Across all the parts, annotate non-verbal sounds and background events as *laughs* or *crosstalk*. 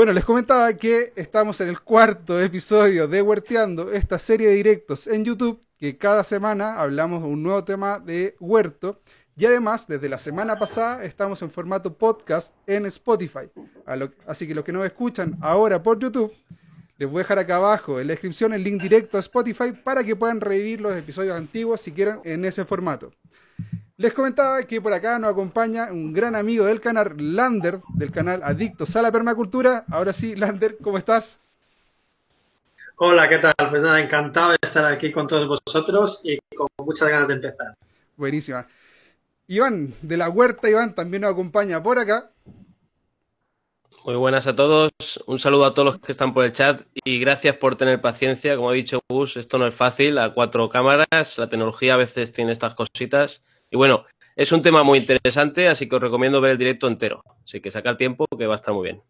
Bueno, les comentaba que estamos en el cuarto episodio de Huerteando, esta serie de directos en YouTube, que cada semana hablamos de un nuevo tema de huerto. Y además, desde la semana pasada estamos en formato podcast en Spotify. así que los que no escuchan ahora por YouTube, les voy a dejar acá abajo en la descripción el link directo a Spotify para que puedan revivir los episodios antiguos si quieren en ese formato. Les comentaba que por acá nos acompaña un gran amigo del canal, Lander, del canal Adictos a la Permacultura. Ahora sí, Lander, ¿cómo estás? Hola, ¿qué tal? Pues nada, encantado de estar aquí con todos vosotros y con muchas ganas de empezar. Buenísima. Iván, de la Huerta, Iván, también nos acompaña por acá. Muy buenas a todos, un saludo a todos los que están por el chat y gracias por tener paciencia. Como ha dicho Gus, esto no es fácil, a cuatro cámaras, la tecnología a veces tiene estas cositas. Y bueno, es un tema muy interesante, así que os recomiendo ver el directo entero. Así que sacar tiempo, que va a estar muy bien.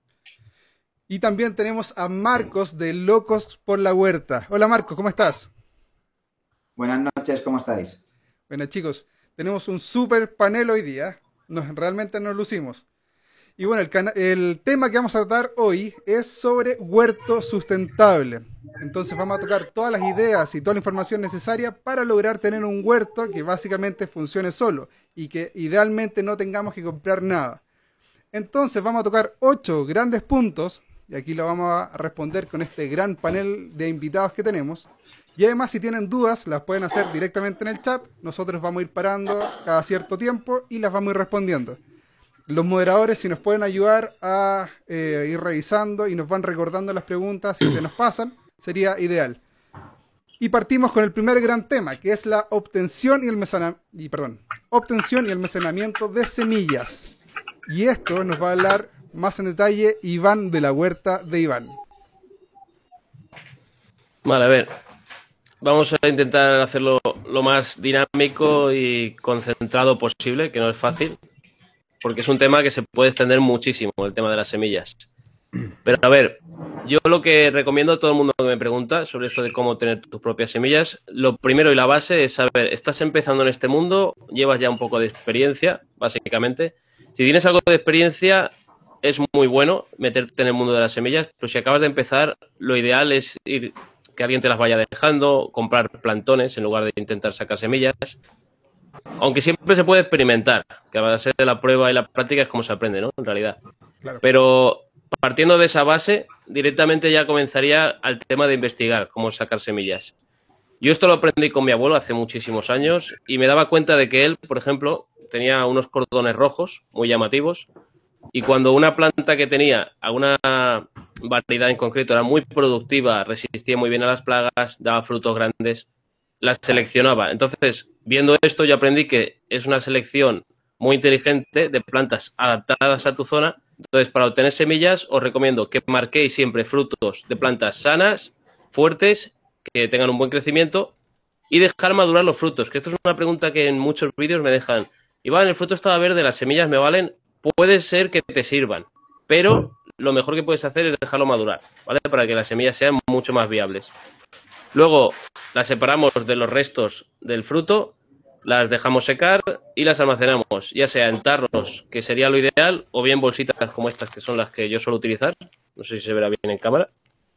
Y también tenemos a Marcos de Locos por la Huerta. Hola Marcos, ¿cómo estás? Buenas noches, ¿cómo estáis? Bueno chicos, tenemos un super panel hoy día. Nos, realmente nos lucimos. Y bueno, el, tema que vamos a tratar hoy es sobre huerto sustentable. Entonces vamos a tocar todas las ideas y toda la información necesaria para lograr tener un huerto que básicamente funcione solo y que idealmente no tengamos que comprar nada. Entonces vamos a tocar ocho grandes puntos y aquí lo vamos a responder con este gran panel de invitados que tenemos. Y además si tienen dudas las pueden hacer directamente en el chat. Nosotros vamos a ir parando cada cierto tiempo y las vamos a ir respondiendo los moderadores si nos pueden ayudar a eh, ir revisando y nos van recordando las preguntas si se nos pasan, sería ideal. Y partimos con el primer gran tema, que es la obtención y el, y, perdón, obtención y almacenamiento de semillas. Y esto nos va a hablar más en detalle Iván de la Huerta de Iván. Vale, a ver. Vamos a intentar hacerlo lo más dinámico y concentrado posible, que no es fácil porque es un tema que se puede extender muchísimo, el tema de las semillas. Pero a ver, yo lo que recomiendo a todo el mundo que me pregunta sobre eso de cómo tener tus propias semillas, lo primero y la base es saber, estás empezando en este mundo, llevas ya un poco de experiencia, básicamente. Si tienes algo de experiencia, es muy bueno meterte en el mundo de las semillas, pero si acabas de empezar, lo ideal es ir que alguien te las vaya dejando, comprar plantones en lugar de intentar sacar semillas. Aunque siempre se puede experimentar, que a ser la prueba y la práctica es como se aprende, ¿no? En realidad. Pero partiendo de esa base, directamente ya comenzaría al tema de investigar cómo sacar semillas. Yo esto lo aprendí con mi abuelo hace muchísimos años y me daba cuenta de que él, por ejemplo, tenía unos cordones rojos muy llamativos y cuando una planta que tenía alguna variedad en concreto era muy productiva, resistía muy bien a las plagas, daba frutos grandes, las seleccionaba. Entonces, viendo esto, yo aprendí que es una selección muy inteligente de plantas adaptadas a tu zona. Entonces, para obtener semillas, os recomiendo que marquéis siempre frutos de plantas sanas, fuertes, que tengan un buen crecimiento y dejar madurar los frutos. Que esto es una pregunta que en muchos vídeos me dejan. Iván, el fruto estaba verde, las semillas me valen. Puede ser que te sirvan, pero lo mejor que puedes hacer es dejarlo madurar, ¿vale? Para que las semillas sean mucho más viables. Luego las separamos de los restos del fruto, las dejamos secar y las almacenamos, ya sea en tarros, que sería lo ideal, o bien bolsitas como estas, que son las que yo suelo utilizar. No sé si se verá bien en cámara,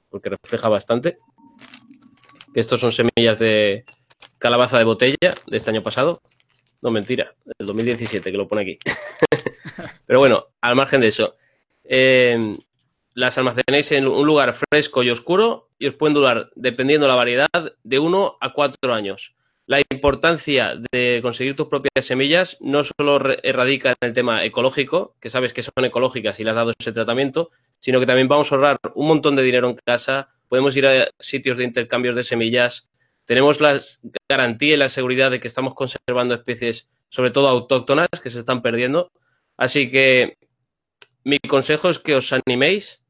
porque refleja bastante. Estos son semillas de calabaza de botella de este año pasado. No, mentira, del 2017, que lo pone aquí. *laughs* Pero bueno, al margen de eso. Eh, las almacenéis en un lugar fresco y oscuro y os pueden durar, dependiendo de la variedad, de uno a cuatro años. La importancia de conseguir tus propias semillas no solo radica en el tema ecológico, que sabes que son ecológicas y le has dado ese tratamiento, sino que también vamos a ahorrar un montón de dinero en casa, podemos ir a sitios de intercambios de semillas, tenemos la garantía y la seguridad de que estamos conservando especies, sobre todo autóctonas, que se están perdiendo. Así que mi consejo es que os animéis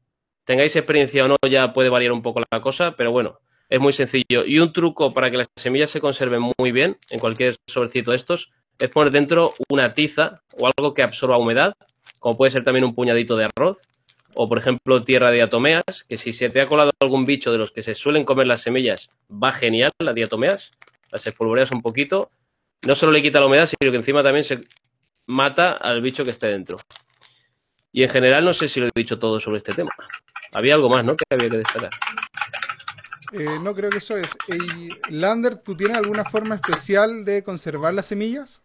tengáis experiencia o no, ya puede variar un poco la cosa, pero bueno, es muy sencillo. Y un truco para que las semillas se conserven muy bien en cualquier sobrecito de estos es poner dentro una tiza o algo que absorba humedad, como puede ser también un puñadito de arroz o por ejemplo tierra de diatomeas, que si se te ha colado algún bicho de los que se suelen comer las semillas, va genial la diatomeas, las espolvoreas un poquito, no solo le quita la humedad, sino que encima también se mata al bicho que esté dentro. Y en general no sé si lo he dicho todo sobre este tema. Había algo más, ¿no? Que había que destacar. Eh, no creo que eso es. Lander, ¿tú tienes alguna forma especial de conservar las semillas?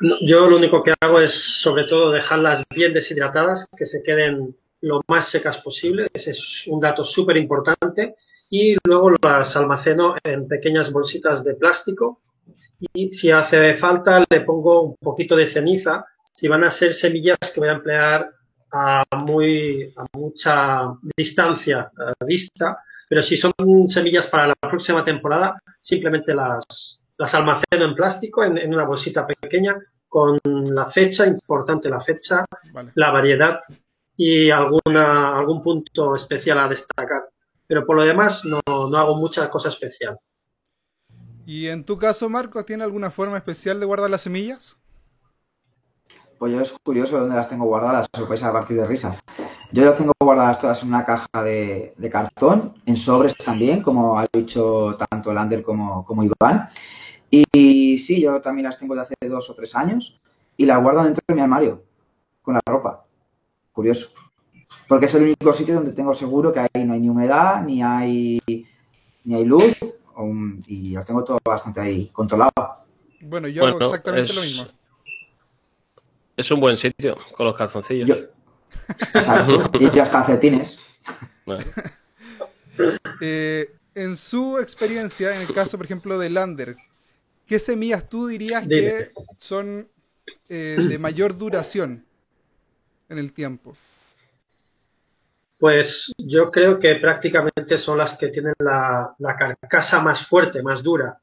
No, yo lo único que hago es sobre todo dejarlas bien deshidratadas, que se queden lo más secas posible. Ese es un dato súper importante. Y luego las almaceno en pequeñas bolsitas de plástico. Y si hace falta, le pongo un poquito de ceniza. Si van a ser semillas que voy a emplear a, muy, a mucha distancia a vista, pero si son semillas para la próxima temporada, simplemente las, las almaceno en plástico en, en, una bolsita pequeña con la fecha, importante la fecha, vale. la variedad y alguna, algún punto especial a destacar. Pero por lo demás no, no hago mucha cosa especial. ¿Y en tu caso, Marco, tiene alguna forma especial de guardar las semillas? Pues yo es curioso dónde las tengo guardadas, os vais a partir de risa. Yo las tengo guardadas todas en una caja de, de cartón, en sobres también, como ha dicho tanto Lander como, como Iván. Y, y sí, yo también las tengo de hace dos o tres años y las guardo dentro de mi armario, con la ropa. Curioso. Porque es el único sitio donde tengo seguro que ahí no hay ni humedad, ni hay, ni hay luz, y las tengo todo bastante ahí controlado. Bueno, yo bueno, hago exactamente es... lo mismo. Es un buen sitio con los calzoncillos. Yo... Exacto. y los calcetines. Bueno. *laughs* eh, en su experiencia, en el caso, por ejemplo, de Lander, ¿qué semillas tú dirías que son eh, de mayor duración en el tiempo? Pues yo creo que prácticamente son las que tienen la, la carcasa más fuerte, más dura.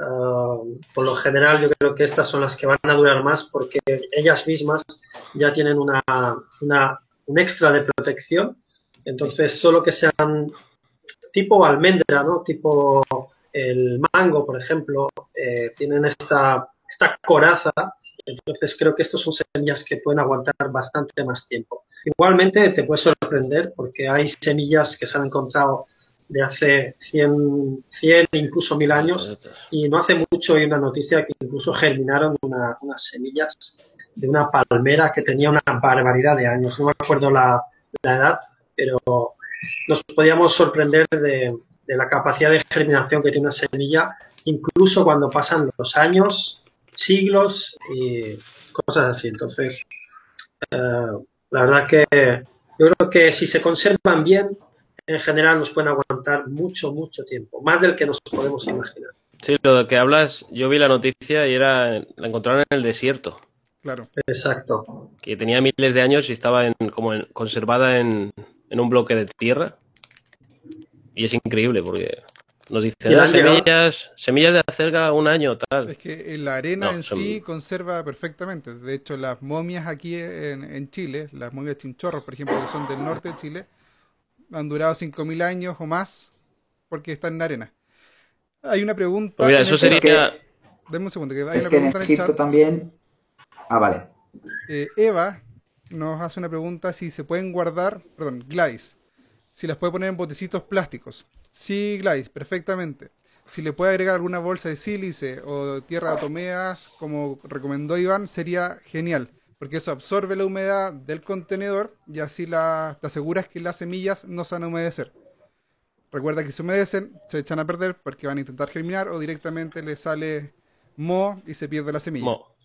Uh, por lo general yo creo que estas son las que van a durar más porque ellas mismas ya tienen una, una, un extra de protección. Entonces, solo que sean tipo almendra, ¿no? Tipo el mango, por ejemplo, eh, tienen esta, esta coraza. Entonces, creo que estos son semillas que pueden aguantar bastante más tiempo. Igualmente, te puede sorprender porque hay semillas que se han encontrado de hace 100, 100 incluso mil años y no hace mucho hay una noticia que incluso germinaron una, unas semillas de una palmera que tenía una barbaridad de años. No me acuerdo la, la edad, pero nos podíamos sorprender de, de, la capacidad de germinación que tiene una semilla, incluso cuando pasan los años, siglos y cosas así. Entonces, eh, la verdad que yo creo que si se conservan bien, en general nos pueden aguantar mucho, mucho tiempo, más del que nos podemos imaginar. Sí, lo que hablas, yo vi la noticia y era, la encontraron en el desierto. Claro. Exacto. Que tenía miles de años y estaba en, como en, conservada en, en, un bloque de tierra. Y es increíble porque nos dicen las semillas, semillas de acelga un año, tal. Es que la arena no, en son... sí conserva perfectamente. De hecho, las momias aquí en, en Chile, las momias chinchorros, por ejemplo, que son del norte de Chile, han durado 5.000 años o más porque están en la arena. Hay una pregunta. Pues mira, eso sería. Que... Deme un segundo, que hay es una que pregunta en Egipto en el chat. también. Ah, vale. Eh, Eva nos hace una pregunta si se pueden guardar, perdón, Gladys, si las puede poner en botecitos plásticos. Sí, Gladys, perfectamente. Si le puede agregar alguna bolsa de sílice o tierra de atomeas, como recomendó Iván, sería genial porque eso absorbe la humedad del contenedor y así la, te aseguras que las semillas no se van a humedecer. Recuerda que si humedecen, se echan a perder porque van a intentar germinar o directamente le sale moho y se pierde la semilla. Mo.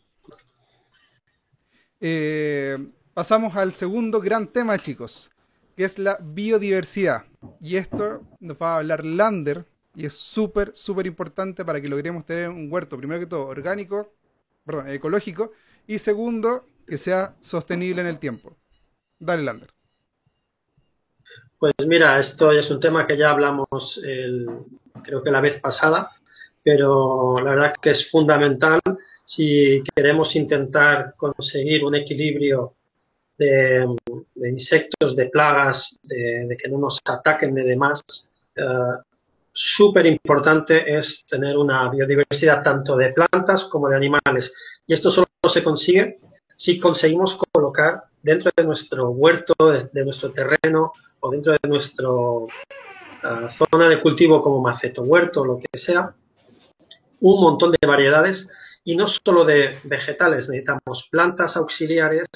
Eh, pasamos al segundo gran tema, chicos, que es la biodiversidad. Y esto nos va a hablar Lander y es súper, súper importante para que logremos tener un huerto, primero que todo, orgánico, perdón, ecológico, y segundo, que sea sostenible en el tiempo. Dale, Lander. Pues mira, esto es un tema que ya hablamos el, creo que la vez pasada, pero la verdad que es fundamental si queremos intentar conseguir un equilibrio de, insectos, de plagas, de, que no nos ataquen de demás. Uh, Súper importante es tener una biodiversidad tanto de plantas como de animales. Y esto solo se consigue si conseguimos colocar dentro de nuestro huerto, de, nuestro terreno o dentro de nuestra uh, zona de cultivo como maceto, huerto, lo que sea, un montón de variedades y no solo de vegetales, necesitamos plantas auxiliares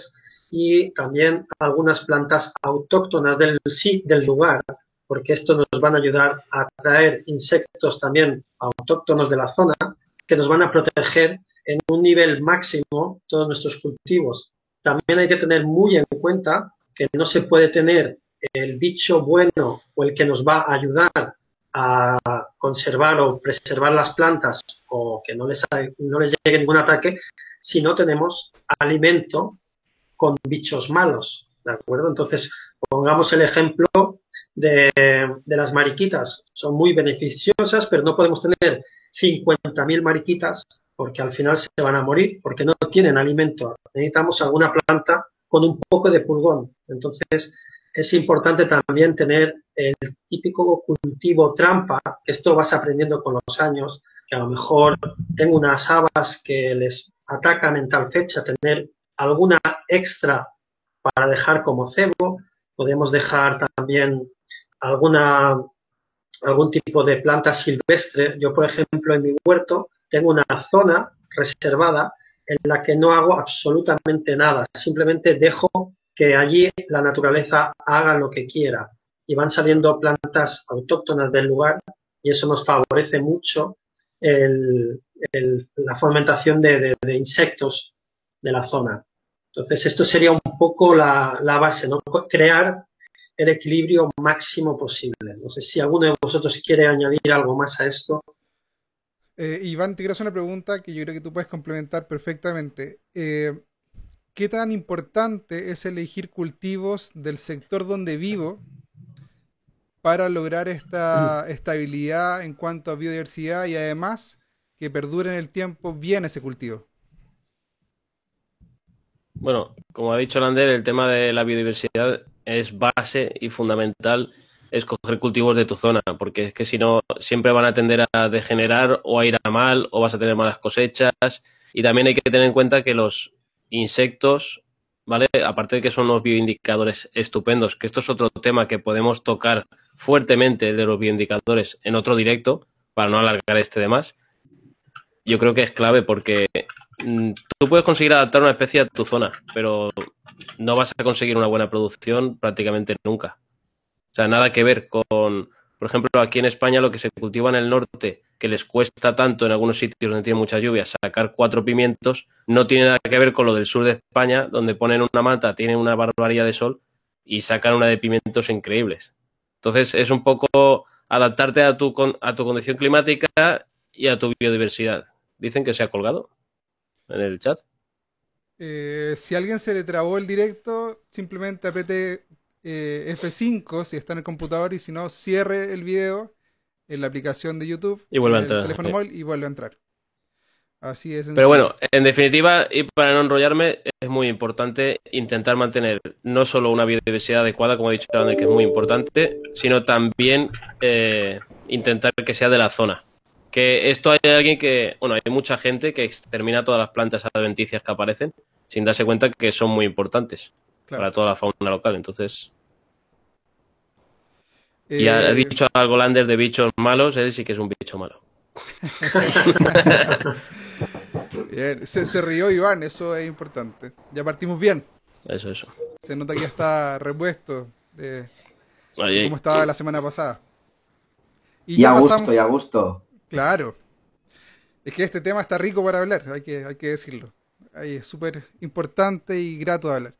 y también algunas plantas autóctonas del, del lugar, porque esto nos van a ayudar a atraer insectos también autóctonos de la zona que nos van a proteger en un nivel máximo todos nuestros cultivos. También hay que tener muy en cuenta que no se puede tener el bicho bueno o el que nos va a ayudar a conservar o preservar las plantas o que no les, no les llegue ningún ataque si no tenemos alimento con bichos malos, ¿de acuerdo? Entonces, pongamos el ejemplo de, de las mariquitas. Son muy beneficiosas, pero no podemos tener 50.000 mariquitas porque al final se van a morir porque no tienen alimento. Necesitamos alguna planta con un poco de pulgón. Entonces, es importante también tener el típico cultivo trampa, que esto vas aprendiendo con los años, que a lo mejor tengo unas habas que les atacan en tal fecha, tener alguna extra para dejar como cebo, podemos dejar también alguna algún tipo de planta silvestre. Yo, por ejemplo, en mi huerto tengo una zona reservada en la que no hago absolutamente nada, simplemente dejo que allí la naturaleza haga lo que quiera y van saliendo plantas autóctonas del lugar y eso nos favorece mucho la fomentación de, insectos de la zona. Entonces, esto sería un poco la, base, ¿no? Crear el equilibrio máximo posible. No sé si alguno de vosotros quiere añadir algo más a esto. Eh, Iván, te quiero hacer una pregunta que yo creo que tú puedes complementar perfectamente. Eh, ¿qué tan importante es elegir cultivos del sector donde vivo para lograr esta mm. estabilidad en cuanto a biodiversidad y además que perdure en el tiempo bien ese cultivo? Bueno, como ha dicho Lander, el tema de la biodiversidad es base y fundamental escoger cultivos de tu zona, porque es que si no, siempre van a tender a degenerar o a ir a mal o vas a tener malas cosechas. Y también hay que tener en cuenta que los insectos, ¿vale? Aparte de que son unos bioindicadores estupendos, que esto es otro tema que podemos tocar fuertemente de los bioindicadores en otro directo, para no alargar este de más. Yo creo que es clave porque mm, tú puedes conseguir adaptar una especie a tu zona, pero no vas a conseguir una buena producción prácticamente nunca. O sea, nada que ver con, por ejemplo, aquí en España lo que se cultiva en el norte, que les cuesta tanto en algunos sitios donde tiene mucha lluvia sacar cuatro pimientos, no tiene nada que ver con lo del sur de España, donde ponen una mata, tienen una barbaridad de sol y sacan una de pimientos increíbles. Entonces es un poco adaptarte a tu, a tu condición climática y a tu biodiversidad. Dicen que se ha colgado en el chat. Eh, si alguien se le trabó el directo, simplemente apriete eh, F5 si está en el computador y si no, cierre el video en la aplicación de YouTube y vuelve a entrar. El teléfono móvil y vuelve a entrar. Así es. Pero bueno, en definitiva, y para no enrollarme, es muy importante intentar mantener no solo una biodiversidad adecuada, como he dicho antes, que es muy importante, sino también eh, intentar que sea de la zona. Que esto hay alguien que, bueno, hay mucha gente que extermina todas las plantas adventicias que aparecen sin darse cuenta que son muy importantes para toda la fauna local. Entonces. Y ha, eh, dicho algo Lander de bichos malos, él sí que es un bicho malo. *laughs* bien, se, rió Iván, eso es importante. Ya partimos bien. Eso, eso. Se nota que ya está repuesto de, cómo estaba la semana pasada. Y, a gusto, y a gusto. Claro. Es que este tema está rico para hablar, hay que, hay que decirlo. es súper importante y grato de hablar.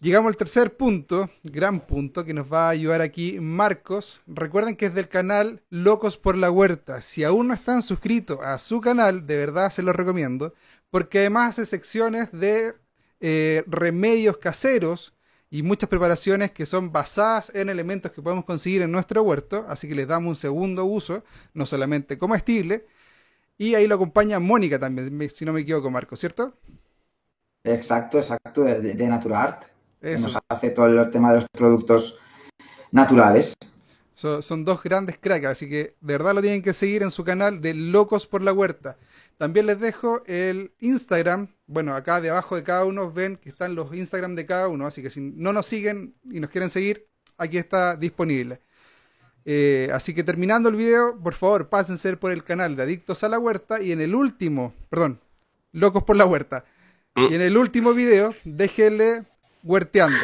Llegamos al tercer punto, gran punto, que nos va a ayudar aquí Marcos. Recuerden que es del canal Locos por la Huerta. Si aún no están suscritos a su canal, de verdad se los recomiendo, porque además hace secciones de eh, remedios caseros y muchas preparaciones que son basadas en elementos que podemos conseguir en nuestro huerto, así que les damos un segundo uso, no solamente comestible. Y ahí lo acompaña Mónica también, si no me equivoco, Marcos, ¿cierto? Exacto, exacto, de, de Art nos hace todo el tema de los productos naturales. son dos grandes cracks, así que de verdad lo tienen que seguir en su canal de Locos por la Huerta. También les dejo el Instagram. Bueno, acá debajo de cada uno ven que están los Instagram de cada uno, así que si no nos siguen y nos quieren seguir, aquí está disponible. Eh, así que terminando el video, por favor, pásense por el canal de Adictos a la Huerta y en el último, perdón, Locos por la Huerta. Mm. Y en el último video, déjenle huerteando.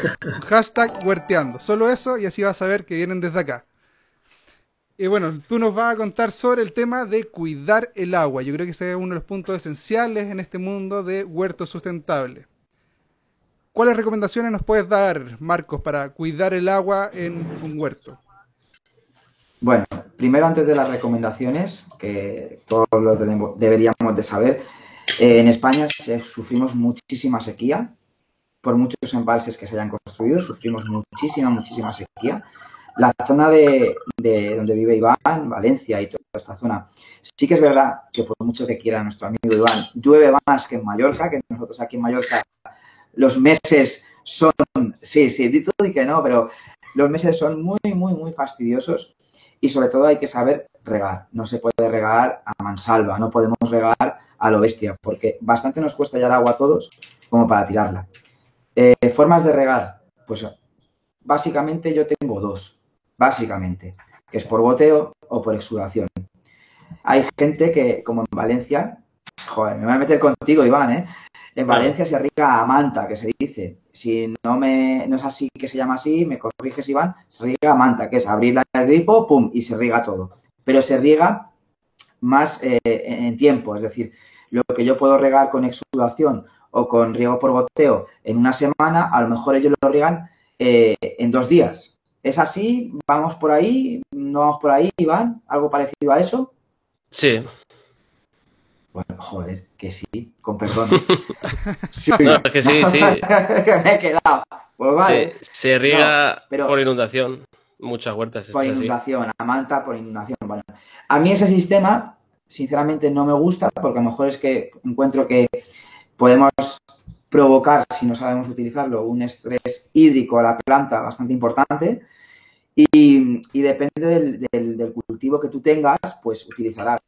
Hashtag huerteando. Solo eso y así vas a ver que vienen desde acá. Y bueno, tú nos vas a contar sobre el tema de cuidar el agua. Yo creo que ese es uno de los puntos esenciales en este mundo de huerto sustentable. ¿Cuáles recomendaciones nos puedes dar, Marcos, para cuidar el agua en un huerto? Bueno, primero antes de las recomendaciones, que todos lo deberíamos de saber, eh, en España sufrimos muchísima sequía, por muchos embalses que se hayan construido, sufrimos muchísima, muchísima sequía. La zona de, donde vive Iván, Valencia y toda esta zona, sí que es verdad que por mucho que quiera nuestro amigo Iván, llueve más que en Mallorca, que nosotros aquí en Mallorca los meses son, sí, sí, di todo y que no, pero los meses son muy, muy, muy fastidiosos y sobre todo hay que saber regar. No se puede regar a mansalva, no podemos regar a lo bestia, porque bastante nos cuesta ya el agua a todos como para tirarla. Eh, formas de regar, pues básicamente yo tengo dos básicamente, que es por boteo o por exudación. Hay gente que, como en Valencia, joder, me voy a meter contigo, Iván, ¿eh? En Valencia se riega a manta, que se dice. Si no me no es así que se llama así, me corriges, Iván, se riega a manta, que es abrir el grifo, pum, y se riega todo. Pero se riega más eh, en tiempo, es decir, lo que yo puedo regar con exudación o con riego por goteo en una semana, a lo mejor ellos lo riegan eh, en dos días. ¿Es así? ¿Vamos por ahí? ¿No vamos por ahí, Iván? ¿Algo parecido a eso? Sí. Bueno, joder, que sí, con perdón. *laughs* sí. No, es que sí, *laughs* sí. que me he quedado. Pues vale. se riega por inundación. Muchas huertas. Por inundación, a manta por inundación. Bueno, a mí ese sistema, sinceramente, no me gusta porque a lo mejor es que encuentro que podemos provocar, si no sabemos utilizarlo, un estrés hídrico a la planta bastante importante y, depende del, cultivo que tú tengas, pues utilizarás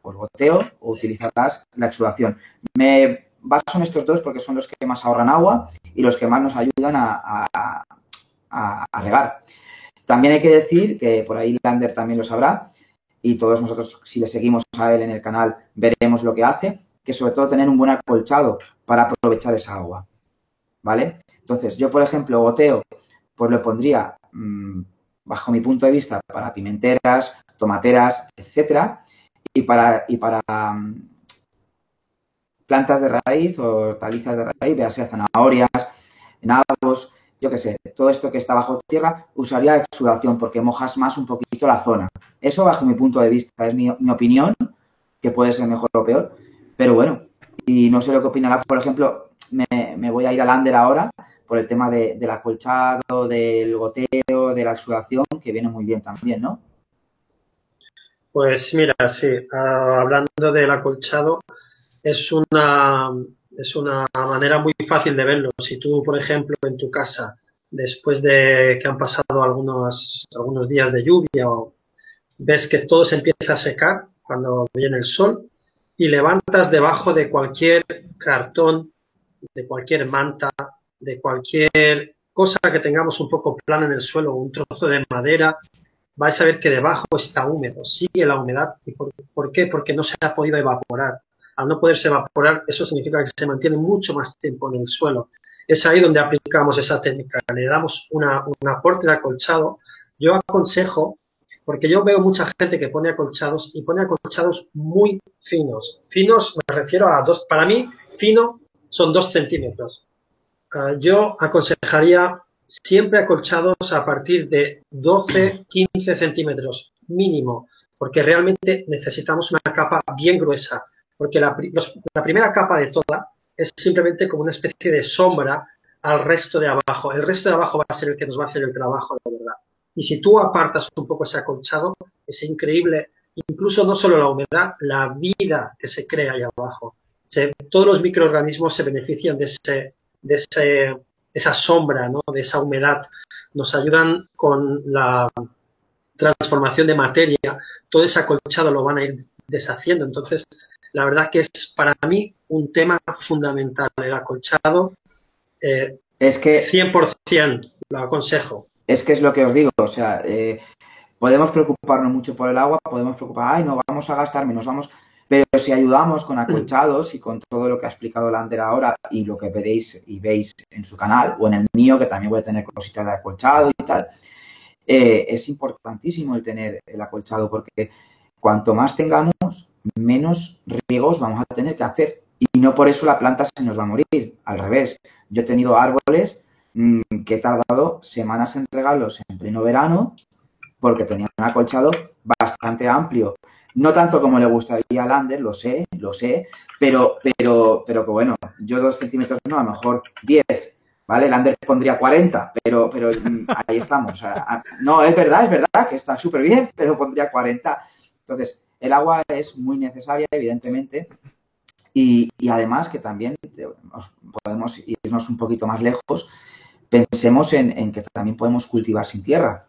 por goteo o utilizarás la exudación. Me baso en estos dos porque son los que más ahorran agua y los que más nos ayudan a, regar. También hay que decir que por ahí Lander también lo sabrá y todos nosotros, si le seguimos a él en el canal, veremos lo que hace, que sobre todo tener un buen acolchado para aprovechar esa agua. ¿Vale? Entonces, yo, por ejemplo, goteo, pues le pondría mm, bajo mi punto de vista, para pimenteras, tomateras, etcétera, y para, y para mm, plantas de raíz o hortalizas de raíz, véase zanahorias, nabos, yo qué sé, todo esto que está bajo tierra, usaría exudación porque mojas más un poquito la zona. Eso bajo mi punto de vista, es mi, opinión, que puede ser mejor o peor, pero bueno, y no sé lo que opinará, por ejemplo, me, voy a ir al Ander ahora, por el tema de, del acolchado, del goteo, de la exudación, que viene muy bien también, ¿no? Pues mira, sí, ah, hablando del acolchado, es una, es una manera muy fácil de verlo. Si tú, por ejemplo, en tu casa, después de que han pasado algunos, algunos días de lluvia, o ves que todo se empieza a secar cuando viene el sol, y levantas debajo de cualquier cartón, de cualquier manta, de cualquier cosa que tengamos un poco plano en el suelo, un trozo de madera, vais a ver que debajo está húmedo, sigue la humedad. ¿Y por, qué? Porque no se ha podido evaporar. Al no poderse evaporar, eso significa que se mantiene mucho más tiempo en el suelo. Es ahí donde aplicamos esa técnica, le damos una, un aporte de acolchado. Yo aconsejo, porque yo veo mucha gente que pone acolchados y pone acolchados muy finos. Finos, me refiero a dos, para mí, fino son dos centímetros. Ah, yo aconsejaría siempre acolchados a partir de 12, 15 centímetros mínimo, porque realmente necesitamos una capa bien gruesa, porque la, primera capa de toda es simplemente como una especie de sombra al resto de abajo. El resto de abajo va a ser el que nos va a hacer el trabajo, de verdad. Y si tú apartas un poco ese acolchado, es increíble, incluso no solo la humedad, la vida que se crea ahí abajo. todos los microorganismos se benefician de ese, de ese, esa sombra, ¿no? de esa humedad, nos ayudan con la transformación de materia, todo ese acolchado lo van a ir deshaciendo. Entonces, la verdad que es para mí un tema fundamental, el acolchado. Eh, es que 100% lo aconsejo. Es que es lo que os digo, o sea, eh, podemos preocuparnos mucho por el agua, podemos preocupar, ay, no vamos a gastar menos, vamos. Pero si ayudamos con acolchados y con todo lo que ha explicado Lander ahora y lo que veréis y veis en su canal o en el mío, que también voy a tener cositas de acolchado y tal, eh, es importantísimo el tener el acolchado porque cuanto más tengamos, menos riegos vamos a tener que hacer. Y no por eso la planta se nos va a morir. Al revés, yo he tenido árboles que he tardado semanas en regalos en pleno verano porque tenían un acolchado bastante amplio. No tanto como le gustaría a Lander, lo sé, lo sé, pero, pero, pero que bueno, yo dos centímetros no, a lo mejor 10, ¿vale? Lander pondría 40, pero, pero mm, ahí estamos. No, es verdad, es verdad que está súper bien, pero pondría 40. Entonces, el agua es muy necesaria, evidentemente, y, y, además que también podemos irnos un poquito más lejos, pensemos en, en, que también podemos cultivar sin tierra,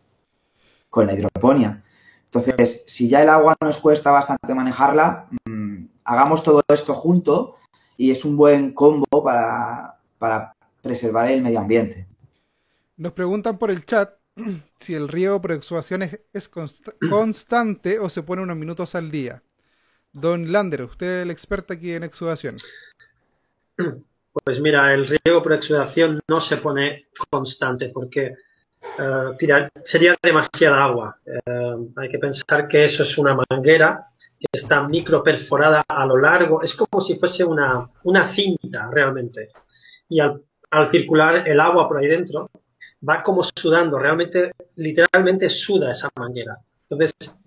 con la hidroponía. Entonces, si ya el agua nos cuesta bastante manejarla, mmm, hagamos todo esto junto y es un buen combo para, para preservar el medio ambiente. Nos preguntan por el chat *clears throat* si el riego por exudación es, es const *clears throat* constante o se pone unos minutos al día. Don Lander, usted es el experto aquí en exudación. *clears throat* Pues mira, el riego por exudación no se pone constante porque uh, sería demasiada agua. Uh, hay que pensar que eso es una manguera que está micro perforada a lo largo. Es como si fuese una, una cinta realmente. Y al, al circular el agua por ahí dentro, va como sudando, realmente, literalmente suda esa manguera. Entonces,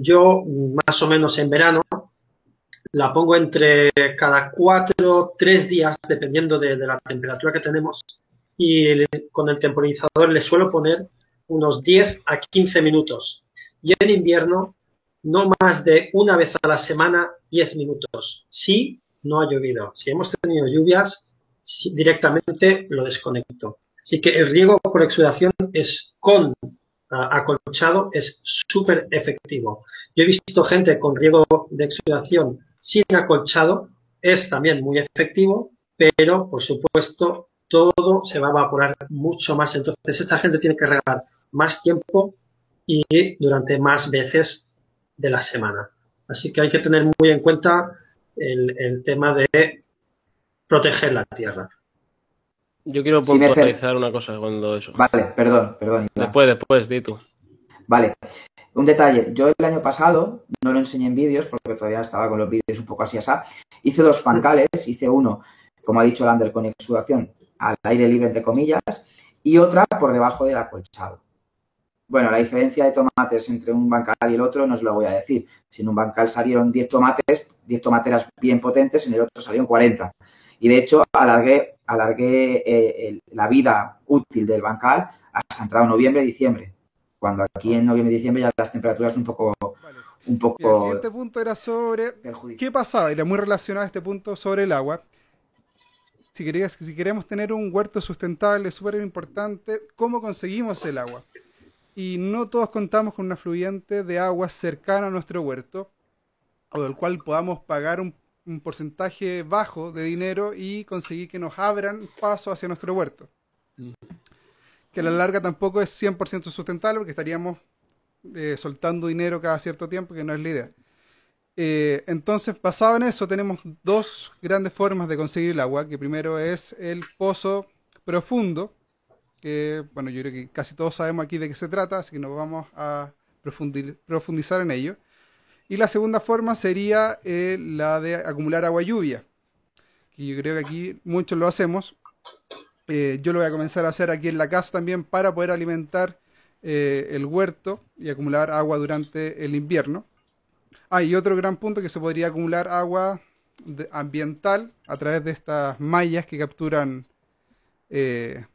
yo más o menos en verano la pongo entre cada cuatro, tres días, dependiendo de, la temperatura que tenemos, y con el temporizador le suelo poner unos 10 a 15 minutos. Y en invierno, no más de una vez a la semana, 10 minutos. Si no ha llovido. Si hemos tenido lluvias, directamente lo desconecto. Así que el riego por exudación es con acolchado, es súper efectivo. Yo he visto gente con riego de exudación sin acolchado, es también muy efectivo, pero por supuesto todo se va a evaporar mucho más. Entonces esta gente tiene que regar más tiempo y durante más veces de la semana. Así que hay que tener muy en cuenta el, el tema de proteger la tierra. Yo quiero puntualizar una cosa cuando eso. Vale, perdón, perdón. Después, después, di tú. Vale. Un detalle, yo el año pasado, no lo enseñé en vídeos porque todavía estaba con los vídeos un poco así así, hice dos pancales, hice uno, como ha dicho Lander, con exudación al aire libre, entre comillas, y otra por debajo del acolchado. Bueno, la diferencia de tomates entre un bancal y el otro no os lo voy a decir. Si en un bancal salieron 10 tomates, 10 tomateras bien potentes, en el otro salieron 40. Y de hecho, alargué, alargué eh, el, la vida útil del bancal hasta entrado noviembre y diciembre. Cuando aquí en noviembre y diciembre ya las temperaturas un poco. Un poco Y el siguiente punto era sobre. ¿Qué pasaba? Era muy relacionado a este punto sobre el agua. Si, querías, si queremos tener un huerto sustentable, es súper importante cómo conseguimos el agua. Y no todos contamos con una fluyente de agua cercana a nuestro huerto, o del cual podamos pagar un un porcentaje bajo de dinero y conseguir que nos abran paso hacia nuestro huerto. Mm. Que a la larga tampoco es 100% sustentable porque estaríamos eh, soltando dinero cada cierto tiempo, que no es la idea. Eh, entonces, basado en eso, tenemos dos grandes formas de conseguir el agua, que primero es el pozo profundo, que bueno, yo creo que casi todos sabemos aquí de qué se trata, así que no vamos a profundizar en ello. Y la segunda forma sería eh, la de acumular agua lluvia. Y yo creo que aquí muchos lo hacemos. Eh, yo lo voy a comenzar a hacer aquí en la casa también para poder alimentar eh, el huerto y acumular agua durante el invierno. Ah, y otro gran punto que se podría acumular agua de, ambiental a través de estas mallas que capturan eh,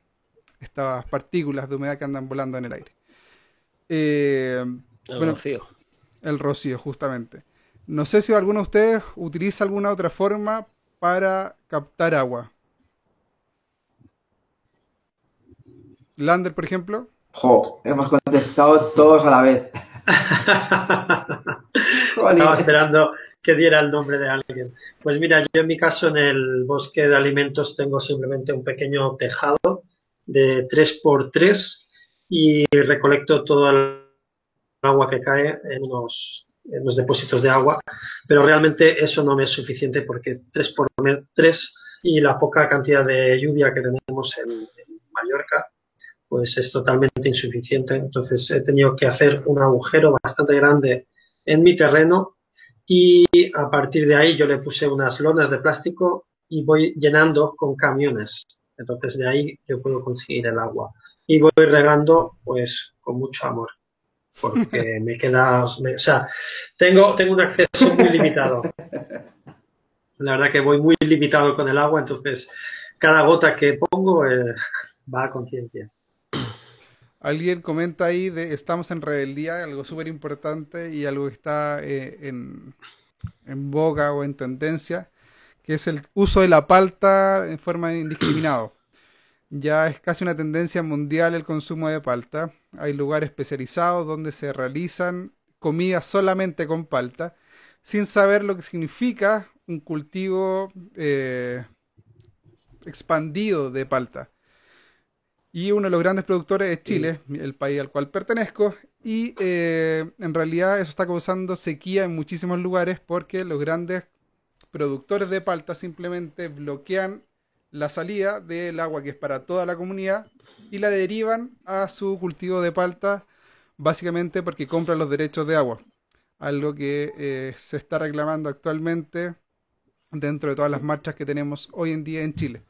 estas partículas de humedad que andan volando en el aire. Eh, el bueno. El rocío, justamente. No sé si alguno de ustedes utiliza alguna otra forma para captar agua. Lander, por ejemplo. Jo, hemos contestado todos a la vez. *laughs* Estaba esperando que diera el nombre de alguien. Pues mira, yo en mi caso en el bosque de alimentos tengo simplemente un pequeño tejado de 3x3 y recolecto todo el agua que cae en unos los depósitos de agua, pero realmente eso no me es suficiente porque tres por tres y la poca cantidad de lluvia que tenemos en, Mallorca, pues es totalmente insuficiente. Entonces he tenido que hacer un agujero bastante grande en mi terreno y a partir de ahí yo le puse unas lonas de plástico y voy llenando con camiones. Entonces de ahí yo puedo conseguir el agua. Y voy regando pues con mucho amor porque me queda, o sea, tengo, tengo un acceso muy limitado. La verdad que voy muy limitado con el agua, entonces cada gota que pongo eh, va a conciencia. Alguien comenta ahí de estamos en rebeldía, algo súper importante y algo que está eh, en, en boga o en tendencia, que es el uso de la palta en forma indiscriminada. Ya es casi una tendencia mundial el consumo de palta. Hay lugares especializados donde se realizan comidas solamente con palta, sin saber lo que significa un cultivo eh, expandido de palta. Y uno de los grandes productores es Chile, el país al cual pertenezco. Y eh, en realidad eso está causando sequía en muchísimos lugares porque los grandes productores de palta simplemente bloquean la salida del agua que es para toda la comunidad y la derivan a su cultivo de palta básicamente porque compran los derechos de agua. Algo que eh, se está reclamando actualmente dentro de todas las marchas que tenemos hoy en día en Chile.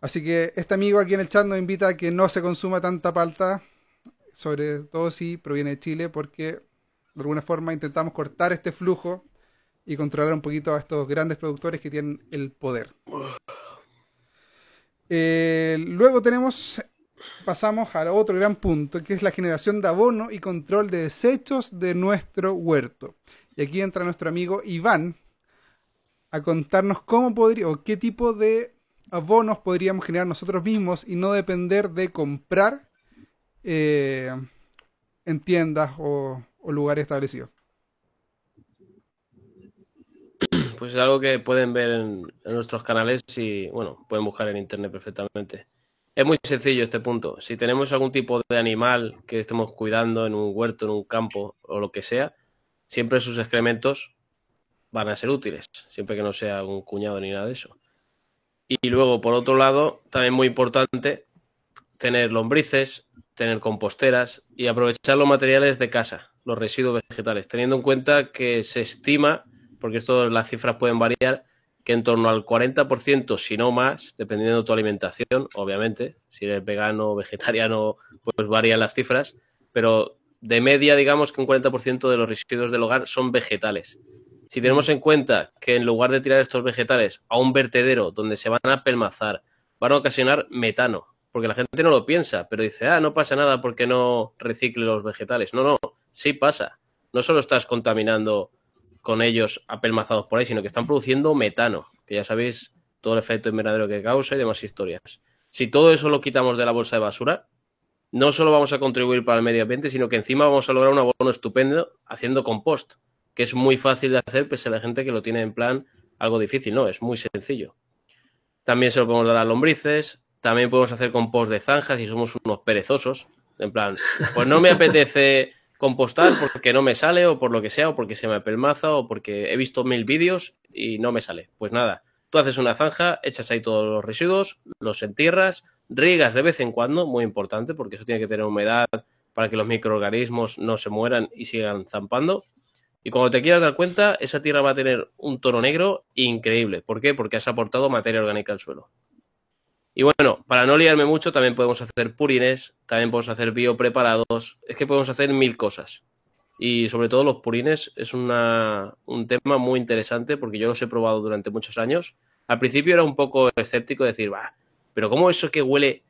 Así que este amigo aquí en el chat nos invita a que no se consuma tanta palta, sobre todo si proviene de Chile, porque de alguna forma intentamos cortar este flujo y controlar un poquito a estos grandes productores que tienen el poder. Eh, luego tenemos, pasamos a otro gran punto, que es la generación de abono y control de desechos de nuestro huerto. Y aquí entra nuestro amigo Iván a contarnos cómo podría o qué tipo de abonos podríamos generar nosotros mismos y no depender de comprar eh, en tiendas o lugares establecidos. Pues es algo que pueden ver en, nuestros canales y, bueno, pueden buscar en internet perfectamente. Es muy sencillo este punto. Si tenemos algún tipo de animal que estemos cuidando en un huerto, en un campo o lo que sea, siempre sus excrementos van a ser útiles, siempre que no sea un cuñado ni nada de eso. Y luego, por otro lado, también muy importante tener lombrices, tener composteras y aprovechar los materiales de casa, los residuos vegetales, teniendo en cuenta que se estima porque esto las cifras pueden variar, que en torno al 40%, si no más, dependiendo de tu alimentación, obviamente, si eres vegano o *laughs* vegetariano, pues varían las cifras, pero de media, digamos que un 40% de los residuos del hogar son vegetales. Si tenemos en cuenta que en lugar de tirar estos vegetales a un vertedero donde se van a pelmazar, van a ocasionar metano, porque la gente no lo piensa, pero dice, ah, no pasa nada porque no recicle los vegetales. No, no, sí pasa. No solo estás contaminando con ellos apelmazados por ahí, sino que están produciendo metano, que ya sabéis todo el efecto invernadero que causa y demás historias. Si todo eso lo quitamos de la bolsa de basura, no solo vamos a contribuir para el medio ambiente, sino que encima vamos a lograr un abono estupendo haciendo compost, que es muy fácil de hacer, pese a la gente que lo tiene en plan algo difícil, no, es muy sencillo. También se lo podemos dar a lombrices, también podemos hacer compost de zanjas y somos unos perezosos, en plan, pues no me apetece compostar porque no me sale o por lo que sea, o porque se me apelmaza o porque he visto mil vídeos y no me sale. Pues nada, tú haces una zanja, echas ahí todos los residuos, los entierras, riegas de vez en cuando, muy importante porque eso tiene que tener humedad para que los microorganismos no se mueran y sigan zampando. Y cuando te quieras dar cuenta, esa tierra va a tener un tono negro increíble. ¿Por qué? Porque has aportado materia orgánica al suelo. Y bueno, para no liarme mucho, también podemos hacer purines, también podemos hacer biopreparados, es que podemos hacer mil cosas. Y sobre todo los purines es una, un tema muy interesante porque yo los he probado durante muchos años. Al principio era un poco escéptico decir, va, pero ¿cómo eso que huele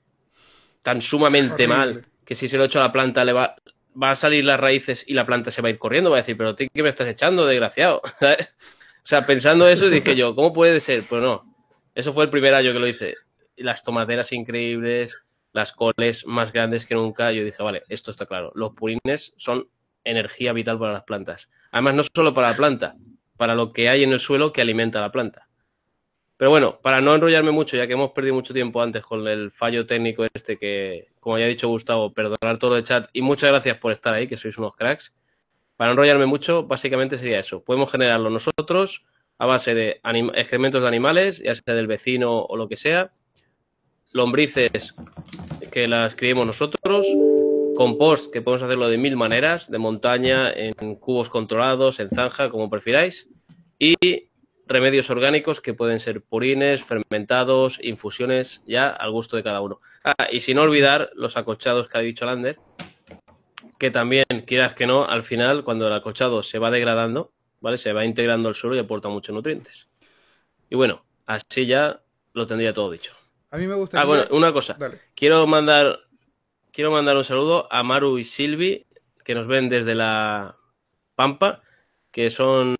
tan sumamente mal que si se lo echo a la planta le va, va a salir las raíces y la planta se va a ir corriendo? Va a decir, pero ¿qué me estás echando, desgraciado? *laughs* o sea, pensando eso dije yo, ¿cómo puede ser? Pues no, eso fue el primer año que lo hice las tomateras increíbles, las coles más grandes que nunca. Yo dije, vale, esto está claro. Los purines son energía vital para las plantas. Además, no solo para la planta, para lo que hay en el suelo que alimenta a la planta. Pero bueno, para no enrollarme mucho, ya que hemos perdido mucho tiempo antes con el fallo técnico este que, como ya ha dicho Gustavo, perdonar todo el chat y muchas gracias por estar ahí, que sois unos cracks. para enrollarme mucho, básicamente sería eso. Podemos generarlo nosotros a base de excrementos de animales, ya sea del vecino o lo que sea, lombrices que las criemos nosotros, compost que podemos hacerlo de mil maneras, de montaña, en cubos controlados, en zanja, como prefiráis, y remedios orgánicos que pueden ser purines, fermentados, infusiones, ya al gusto de cada uno. Ah, y sin olvidar los acochados que ha dicho Lander, que también, quieras que no, al final, cuando el acochado se va degradando, ¿vale? Se va integrando al suelo y aporta muchos nutrientes. Y bueno, así ya lo tendría todo dicho. A mí me gustaría... Ah, bueno, una cosa. Quiero mandar quiero mandar un saludo a Maru y Silvi, que nos ven desde la Pampa, que son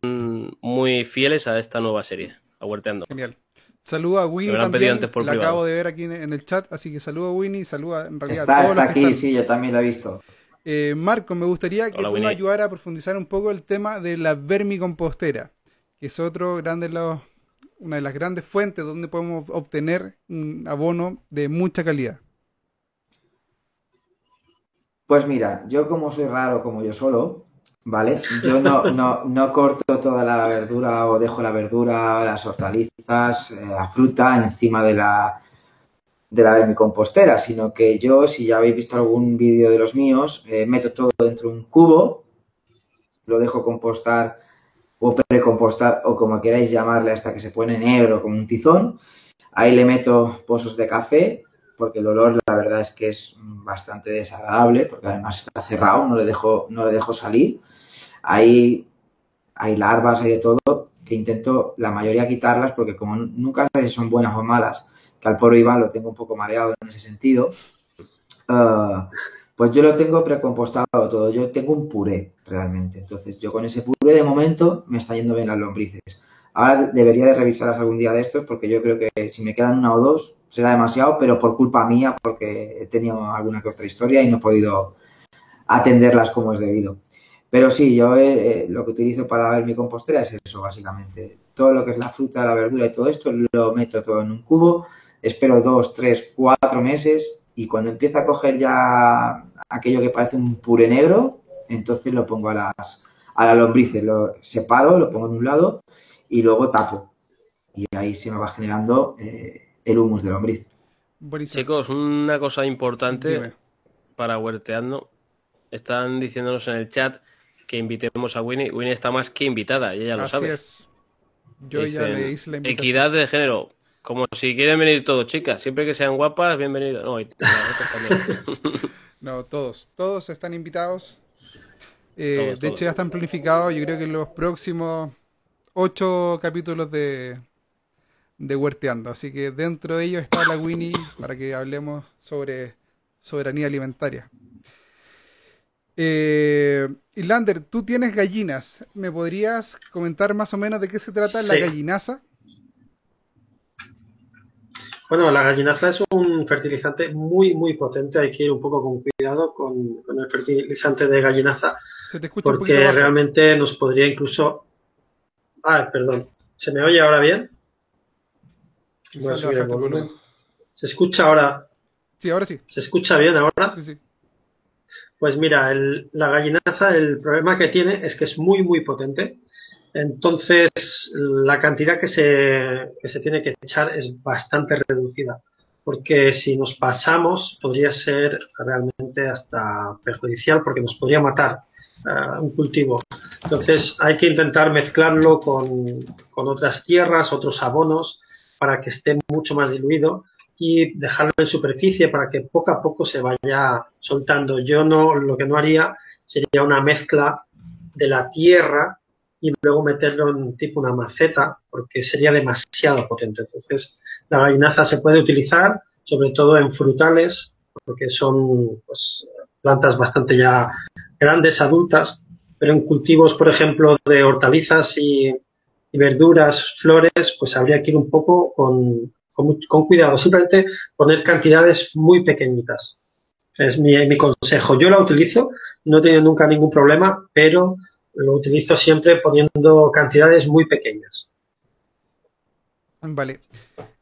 muy fieles a esta nueva serie, a Huerteando. Genial. Saludo a Winnie también, la acabo de ver aquí en el chat, así que saludo a Winnie, saluda en realidad a todos está aquí, sí, yo también lo he visto. Eh, Marco, me gustaría que tú me ayudara a profundizar un poco el tema de la vermicompostera, que es otro grande una de las grandes fuentes donde podemos obtener un abono de mucha calidad. Pues mira, yo como soy raro como yo solo, ¿vale? Yo no, no, no corto toda la verdura o dejo la verdura, las hortalizas, eh, la fruta encima de la, de la vermicompostera, sino que yo, si ya habéis visto algún vídeo de los míos, eh, meto todo dentro de un cubo, lo dejo compostar o precompostar o como queráis llamarle hasta que se pone negro como un tizón. Ahí le meto pozos de café porque el olor la verdad es que es bastante desagradable porque además está cerrado, no le dejo, no le dejo salir. Hay, hay larvas, hay de todo que intento la mayoría quitarlas porque como nunca sé si son buenas o malas, que al pobre Iván lo tengo un poco mareado en ese sentido, ah, pues yo lo tengo precompostado todo, yo tengo un puré realmente. Entonces yo con ese puré de momento me está yendo bien las lombrices. Ahora debería de revisarlas algún día de estos porque yo creo que si me quedan una o dos será demasiado, pero por culpa mía porque he tenido alguna que otra historia y no he podido atenderlas como es debido. Pero sí, yo eh, lo que utilizo para ver mi compostera es eso, básicamente. Todo lo que es la fruta, la verdura y todo esto lo meto todo en un cubo, espero dos, tres, cuatro meses y cuando empieza a coger ya aquello que parece un puré negro, entonces lo pongo a las, a las lombrices, lo separo, lo pongo en un lado y luego tapo. Y ahí se me va generando eh, el humus de lombriz. Chicos, una cosa importante para huerteando. Están diciéndonos en el chat que invitemos a Winnie. Winnie está más que invitada y ella lo Así Es. Yo ya le hice la invitación. Equidad de género. Como si quieren venir todos, chicas. Siempre que sean guapas, bienvenidos. No, *laughs* no, todos. Todos están invitados. Eh, de hecho, ya están planificados. Yo creo que los próximos ocho capítulos de, de Huerteando. Así que dentro de ellos está la Winnie para que hablemos sobre soberanía alimentaria. Eh, Lander, tú tienes gallinas. ¿Me podrías comentar más o menos de qué se trata la gallinaza? Bueno, la gallinaza es un fertilizante muy, muy potente. Hay que ir un poco con cuidado con, el fertilizante de gallinaza. porque realmente nos podría incluso. Ah, perdón. ¿Se me oye ahora bien? ¿Se escucha ahora? Sí, ahora sí. ¿Se escucha bien ahora? Sí, sí. Pues mira, la gallinaza, el problema que tiene es que es muy, muy potente. Entonces, la cantidad que se, que se tiene que echar es bastante reducida. Porque si nos pasamos, podría ser realmente hasta perjudicial porque nos podría matar uh, un cultivo. Entonces, hay que intentar mezclarlo con, con otras tierras, otros abonos, para que esté mucho más diluido y dejarlo en superficie para que poco a poco se vaya soltando. Yo no, lo que no haría sería una mezcla de la tierra y luego meterlo en tipo una maceta porque sería demasiado potente. Entonces, la gallinaza se puede utilizar sobre todo en frutales porque son pues, plantas bastante ya grandes, adultas, pero en cultivos, por ejemplo, de hortalizas y, verduras, flores, pues habría que ir un poco con, con, cuidado, simplemente poner cantidades muy pequeñitas. Es mi, consejo. Yo la utilizo, no he tenido nunca ningún problema, pero lo utilizo siempre poniendo cantidades muy pequeñas. Vale.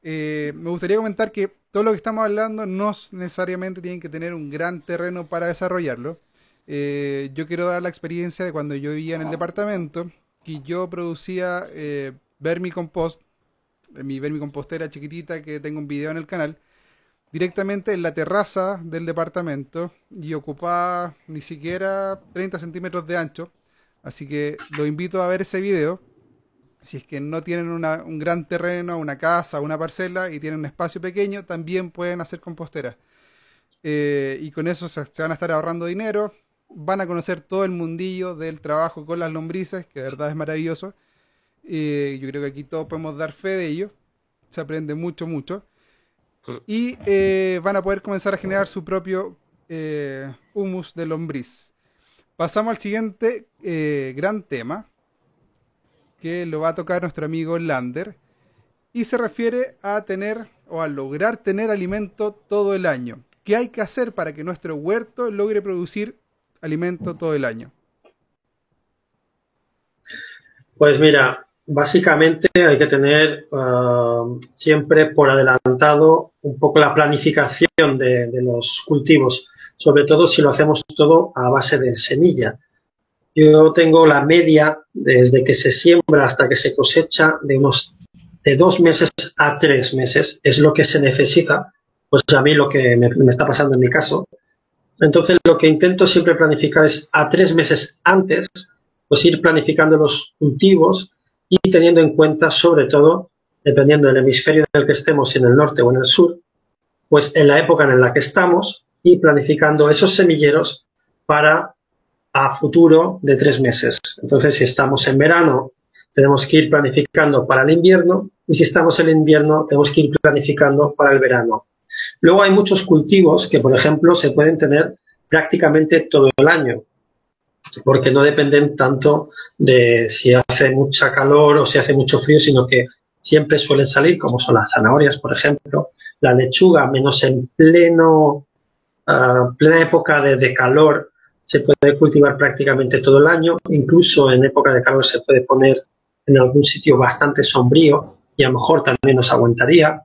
Eh, me gustaría comentar que todo lo que estamos hablando no necesariamente tienen que tener un gran terreno para desarrollarlo. eh, yo quiero dar la experiencia de cuando yo vivía en el departamento, que yo producía eh, vermicompost, mi vermicompostera chiquitita que tengo un video en el canal, directamente en la terraza del departamento y ocupaba ni siquiera 30 centímetros de ancho. Así que lo invito a ver ese video. Si es que no tienen un gran terreno, una casa, una parcela y tienen un espacio pequeño, también pueden hacer compostera. Eh, y con eso se, van a estar ahorrando dinero. Van a conocer todo el mundillo del trabajo con las lombrices, que de verdad es maravilloso. Eh, yo creo que aquí todos podemos dar fe de ello. Se aprende mucho, mucho. Y eh, van a poder comenzar a generar su propio eh, humus de lombriz. Pasamos al siguiente eh, gran tema, que lo va a tocar nuestro amigo Lander, y se refiere a tener o a lograr tener alimento todo el año. ¿Qué hay que hacer para que nuestro huerto logre producir alimento todo el año? Pues mira, básicamente hay que tener uh, siempre por adelantado un poco la planificación de, los cultivos, sobre todo si lo hacemos todo a base de semilla. Yo tengo la media desde que se siembra hasta que se cosecha de unos de dos meses a tres meses es lo que se necesita, pues a mí lo que me, está pasando en mi caso. Entonces lo que intento siempre planificar es a tres meses antes, pues ir planificando los cultivos y teniendo en cuenta, sobre todo, dependiendo del hemisferio en el que estemos, si en el norte o en el sur, pues en la época en la que estamos y planificando esos semilleros para a futuro de tres meses. Entonces, si estamos en verano, tenemos que ir planificando para el invierno y si estamos en invierno, tenemos que ir planificando para el verano. Luego hay muchos cultivos que, por ejemplo, se pueden tener prácticamente todo el año porque no dependen tanto de si hace mucha calor o si hace mucho frío, sino que siempre suelen salir, como son las zanahorias, por ejemplo, la lechuga, menos en pleno, uh, plena época de, de, calor, se puede cultivar prácticamente todo el año, incluso en época de calor se puede poner en algún sitio bastante sombrío y a lo mejor también nos aguantaría.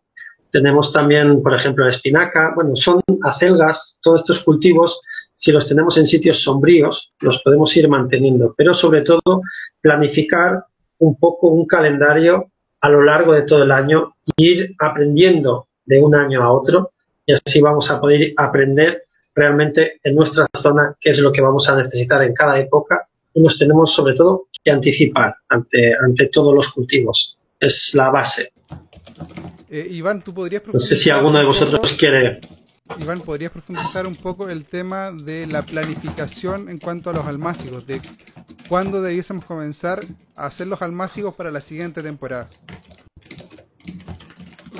Tenemos también, por ejemplo, la espinaca, bueno, son acelgas, todos estos cultivos si los tenemos en sitios sombríos, los podemos ir manteniendo, pero sobre todo planificar un poco un calendario a lo largo de todo el año ir aprendiendo de un año a otro y así vamos a poder aprender realmente en nuestra zona qué es lo que vamos a necesitar en cada época y nos tenemos sobre todo que anticipar ante, ante todos los cultivos. Es la base. Eh, Iván, ¿tú podrías No sé si alguno de vosotros quiere Iván, ¿podrías profundizar un poco el tema de la planificación en cuanto a los almácigos? De cuándo debiésemos comenzar a hacer los almácigos para la siguiente temporada.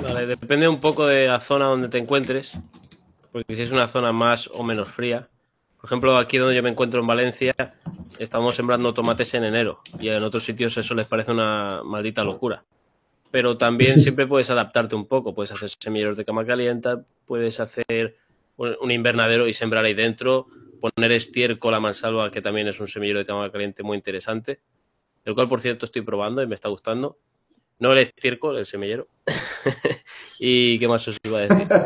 Vale, depende un poco de la zona donde te encuentres, porque si es una zona más o menos fría. Por ejemplo, aquí donde yo me encuentro en Valencia, estamos sembrando tomates en enero y en otros sitios eso les parece una maldita locura pero también siempre puedes adaptarte un poco. Puedes hacer semilleros de cama caliente, puedes hacer un invernadero y sembrar ahí dentro, poner estiércol a mansalva, que también es un semillero de cama caliente muy interesante, el cual, por cierto, estoy probando y me está gustando. No el estiércol, el semillero. *laughs* ¿Y qué más os iba a decir? *laughs*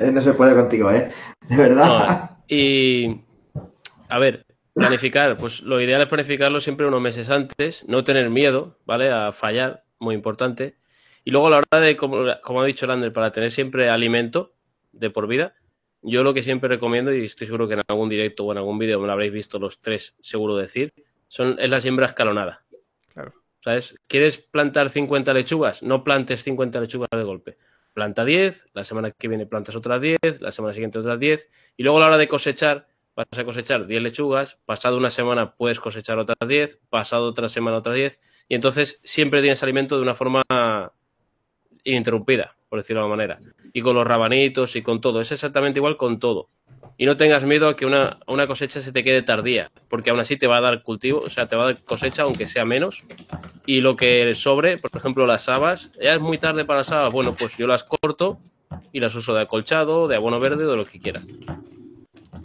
No se puede contigo, ¿eh? De verdad. No, y, a ver, planificar, pues lo ideal es planificarlo siempre unos meses antes, no tener miedo, ¿vale? A fallar, muy importante. Y luego a la hora de, como, como ha dicho Lander, para tener siempre alimento de por vida, yo lo que siempre recomiendo, y estoy seguro que en algún directo o en algún vídeo me lo habréis visto los tres, seguro decir, son, es la siembra escalonada. Claro. ¿Sabes? ¿Quieres plantar 50 lechugas? No plantes 50 lechugas de golpe. Planta 10, la semana que viene plantas otras 10, la semana siguiente otras 10, y luego a la hora de cosechar, vas a cosechar 10 lechugas, pasado una semana puedes cosechar otras 10, pasado otra semana otras 10, y entonces siempre tienes alimento de una forma ininterrumpida, por decirlo de alguna manera. Y con los rabanitos y con todo, es exactamente igual con todo. Y no tengas miedo a que una, una, cosecha se te quede tardía, porque aún así te va a dar cultivo, o sea, te va a dar cosecha aunque sea menos. Y lo que sobre, por ejemplo, las habas, ya es muy tarde para las habas, bueno, pues yo las corto y las uso de acolchado, de abono verde, de lo que quiera.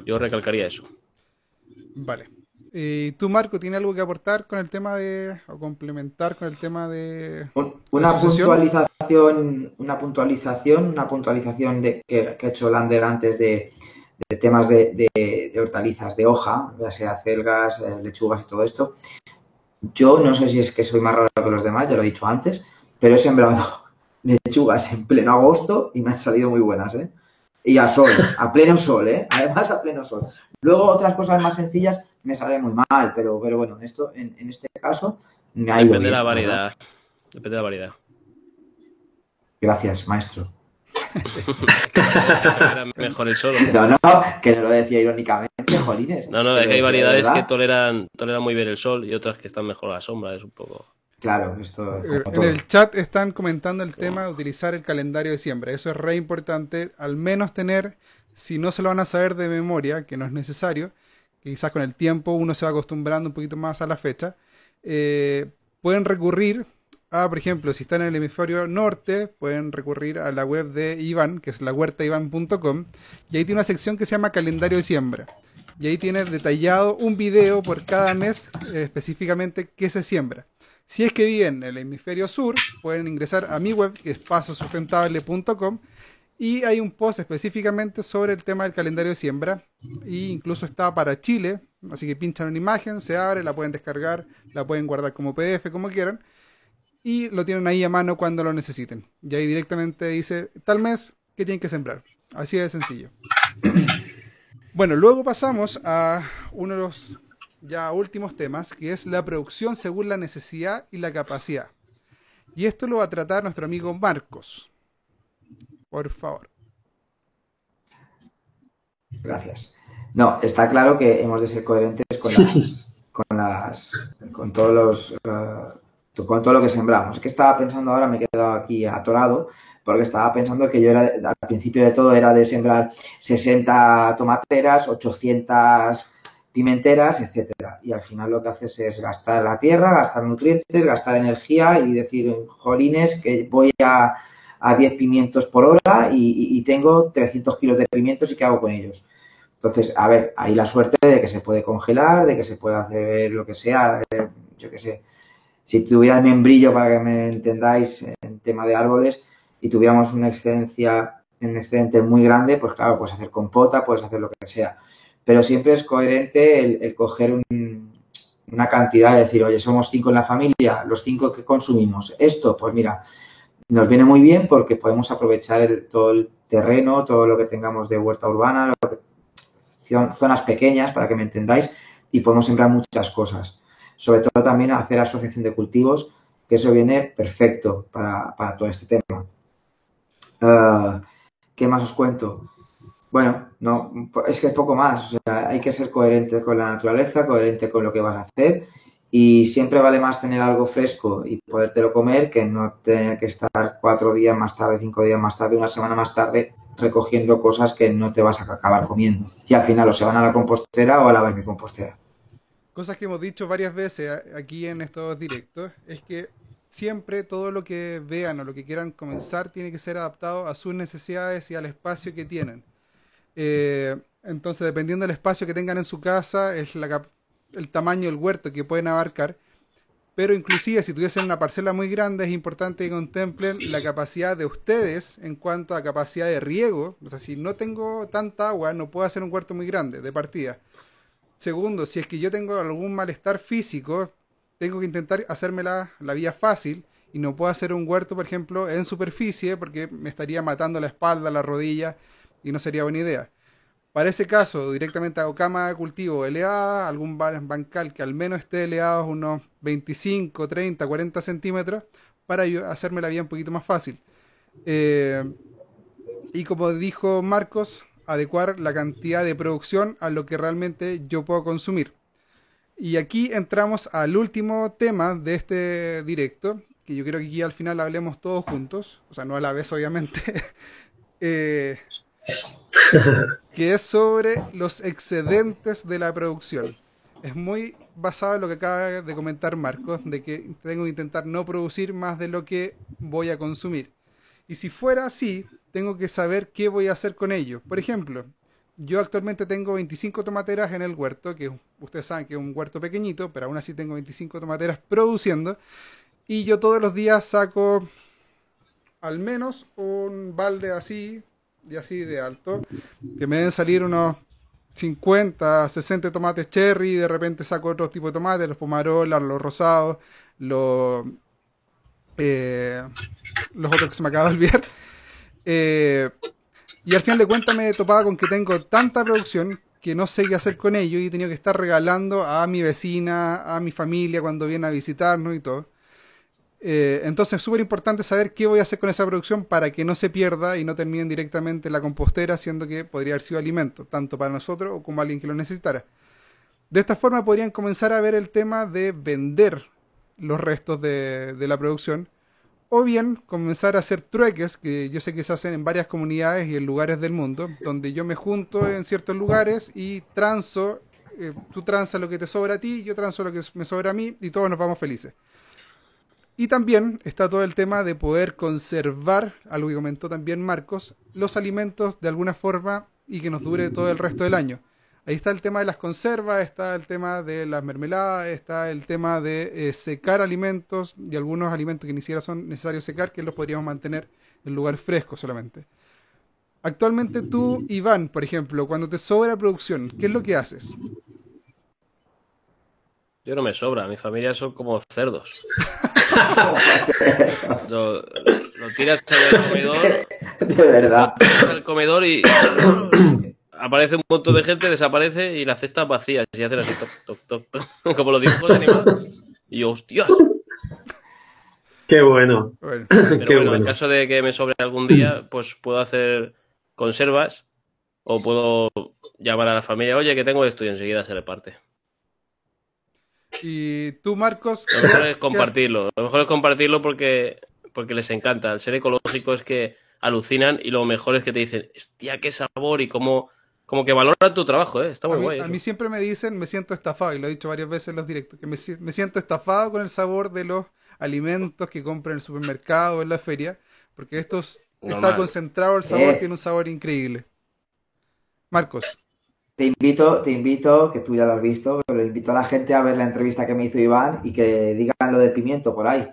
Yo recalcaría eso. Vale. ¿Y tú, Marco, tienes algo que aportar con el tema de, o complementar con el tema de... Una puntualización, una puntualización, una puntualización de, que, que ha hecho Lander antes de, temas de, hortalizas de hoja, ya sea celgas, eh, lechugas y todo esto. Yo no sé si es que soy más raro que los demás, ya lo he dicho antes, pero he sembrado *laughs* lechugas en pleno agosto y me han salido muy buenas, ¿eh? Y a sol, a pleno sol, ¿eh? Además a pleno sol. Luego otras cosas más sencillas me salen muy mal, pero, pero bueno, esto, en, este caso me ha Depende de la variedad. Depende de la variedad. Gracias, maestro. *laughs* mejor el sol. No, no, que no lo decía irónicamente, jolines. No, no, es que hay variedades que toleran, toleran muy bien el sol y otras que están mejor a la sombra, es un poco... Claro, esto. Eh, en el chat están comentando el tema de utilizar el calendario de siembra. Eso es re importante. Al menos tener, si no se lo van a saber de memoria, que no es necesario, quizás con el tiempo uno se va acostumbrando un poquito más a la fecha, eh, pueden recurrir a, por ejemplo, si están en el hemisferio norte, pueden recurrir a la web de Iván, que es la huertaivan.com, y ahí tiene una sección que se llama calendario de siembra. Y ahí tiene detallado un video por cada mes eh, específicamente qué se siembra. Si es que viven en el hemisferio sur, pueden ingresar a mi web, que es pasosustentable.com, y hay un post específicamente sobre el tema del calendario de siembra, e incluso está para Chile, así que pinchan una imagen, se abre, la pueden descargar, la pueden guardar como PDF, como quieran, y lo tienen ahí a mano cuando lo necesiten. Y ahí directamente dice, tal mes, que tienen que sembrar. Así de sencillo. Bueno, luego pasamos a uno de los ya últimos temas, que es la producción según la necesidad y la capacidad. Y esto lo va a tratar nuestro amigo Marcos. Por favor. Gracias. No, está claro que hemos de ser coherentes con las, *laughs* con las, con todos los, uh, con todo lo que sembramos. Es que estaba pensando ahora, me he quedado aquí atorado, porque estaba pensando que yo era, al principio de todo era de sembrar 60 tomateras, 800 pimenteras, etcétera. Y al final lo que haces es gastar la tierra, gastar nutrientes, gastar energía y decir, jolines, que voy a, a 10 pimientos por hora y, tengo 300 kilos de pimientos y qué hago con ellos. Entonces, a ver, hay la suerte de que se puede congelar, de que se puede hacer lo que sea, eh, yo qué sé. Si tuviera el membrillo, para que me entendáis, en tema de árboles, y tuviéramos una excedencia, un excedente muy grande, pues claro, puedes hacer compota, puedes hacer lo que sea pero siempre es coherente el, coger una cantidad, de decir, oye, somos cinco en la familia, los cinco que consumimos. Esto, pues mira, nos viene muy bien porque podemos aprovechar todo el terreno, todo lo que tengamos de huerta urbana, zonas pequeñas, para que me entendáis, y podemos sembrar muchas cosas. Sobre todo también hacer asociación de cultivos, que eso viene perfecto para, todo este tema. Ah, ¿Qué más os cuento? Bueno, no, es que es poco más. O sea, hay que ser coherente con la naturaleza, coherente con lo que vas a hacer. Y siempre vale más tener algo fresco y podértelo comer que no tener que estar cuatro días más tarde, cinco días más tarde, una semana más tarde recogiendo cosas que no te vas a acabar comiendo. Y al final o se van a la compostera o a la vermicompostera. Cosas que hemos dicho varias veces aquí en estos directos es que siempre todo lo que vean o lo que quieran comenzar tiene que ser adaptado a sus necesidades y al espacio que tienen. Eh, entonces, dependiendo del espacio que tengan en su casa, es el tamaño del huerto que pueden abarcar. Pero inclusive si tuviesen una parcela muy grande, es importante que contemplen la capacidad de ustedes en cuanto a capacidad de riego. O sea, si no tengo tanta agua, no puedo hacer un huerto muy grande de partida. Segundo, si es que yo tengo algún malestar físico, tengo que intentar hacerme la, la vía fácil y no puedo hacer un huerto, por ejemplo, en superficie porque me estaría matando la espalda, la rodilla y no sería buena idea. Para ese caso, directamente hago cama de cultivo elevada, algún bancal que al menos esté elevado unos 25, 30, 40 centímetros, para hacerme la vida un poquito más fácil. Eh, y como dijo Marcos, adecuar la cantidad de producción a lo que realmente yo puedo consumir. Y aquí entramos al último tema de este directo, que yo creo que aquí al final hablemos todos juntos, o sea, no a la vez obviamente. *laughs* eh, que es sobre los excedentes de la producción. Es muy basado en lo que acaba de comentar Marcos, de que tengo que intentar no producir más de lo que voy a consumir. Y si fuera así, tengo que saber qué voy a hacer con ello. Por ejemplo, yo actualmente tengo 25 tomateras en el huerto, que ustedes saben que es un huerto pequeñito, pero aún así tengo 25 tomateras produciendo. Y yo todos los días saco al menos un balde así y así de alto, que me deben salir unos 50, 60 tomates cherry, de repente saco otro tipo de tomates, los pomarolas, los rosados, los, eh, los otros que se me acaba de olvidar. Eh, y al final de cuentas me topaba con que tengo tanta producción que no sé qué hacer con ello y he tenido que estar regalando a mi vecina, a mi familia cuando viene a visitarnos y todo. Eh, entonces es súper importante saber qué voy a hacer con esa producción para que no se pierda y no terminen directamente en la compostera, siendo que podría haber sido alimento, tanto para nosotros como alguien que lo necesitara. De esta forma podrían comenzar a ver el tema de vender los restos de la producción, o bien comenzar a hacer trueques, que yo sé que se hacen en varias comunidades y en lugares del mundo, donde yo me junto en ciertos lugares y transo, eh, tú transas lo que te sobra a ti, yo transo lo que me sobra a mí y todos nos vamos felices. Y también está todo el tema de poder conservar, algo que comentó también Marcos, los alimentos de alguna forma y que nos dure todo el resto del año. Ahí está el tema de las conservas, está el tema de las mermeladas, está el tema de eh, secar alimentos y algunos alimentos que ni siquiera son necesarios secar, que los podríamos mantener en lugar fresco solamente. Actualmente tú, Iván, por ejemplo, cuando te sobra producción, ¿qué es lo que haces? Yo no me sobra, mi familia son como cerdos. *laughs* lo, tiras al comedor. De verdad. Lo tiras al comedor y aparece un montón de gente, desaparece y las cestas vacías. Y hacen así, toc, toc, toc, toc como los dibujos de animales. Y yo, hostias. Qué bueno. *laughs* Pero bueno, en caso de que me sobre algún día, pues puedo hacer conservas o puedo llamar a la familia, oye, que tengo esto y enseguida se reparte. Y tú, Marcos. Lo mejor es compartirlo. Lo mejor es compartirlo porque, porque les encanta. Al ser ecológico es que alucinan y lo mejor es que te dicen, hostia, qué sabor y cómo, como que valoran tu trabajo, ¿eh? Está muy a mí, guay. A mí siempre me dicen, me siento estafado, y lo he dicho varias veces en los directos, que me, me siento estafado con el sabor de los alimentos que compro en el supermercado o en la feria, porque estos está concentrado el sabor, Eh. tiene un sabor increíble. Marcos. Te invito, te invito, que tú ya lo has visto, pero invito a la gente a ver la entrevista que me hizo Iván y que digan lo del pimiento por ahí,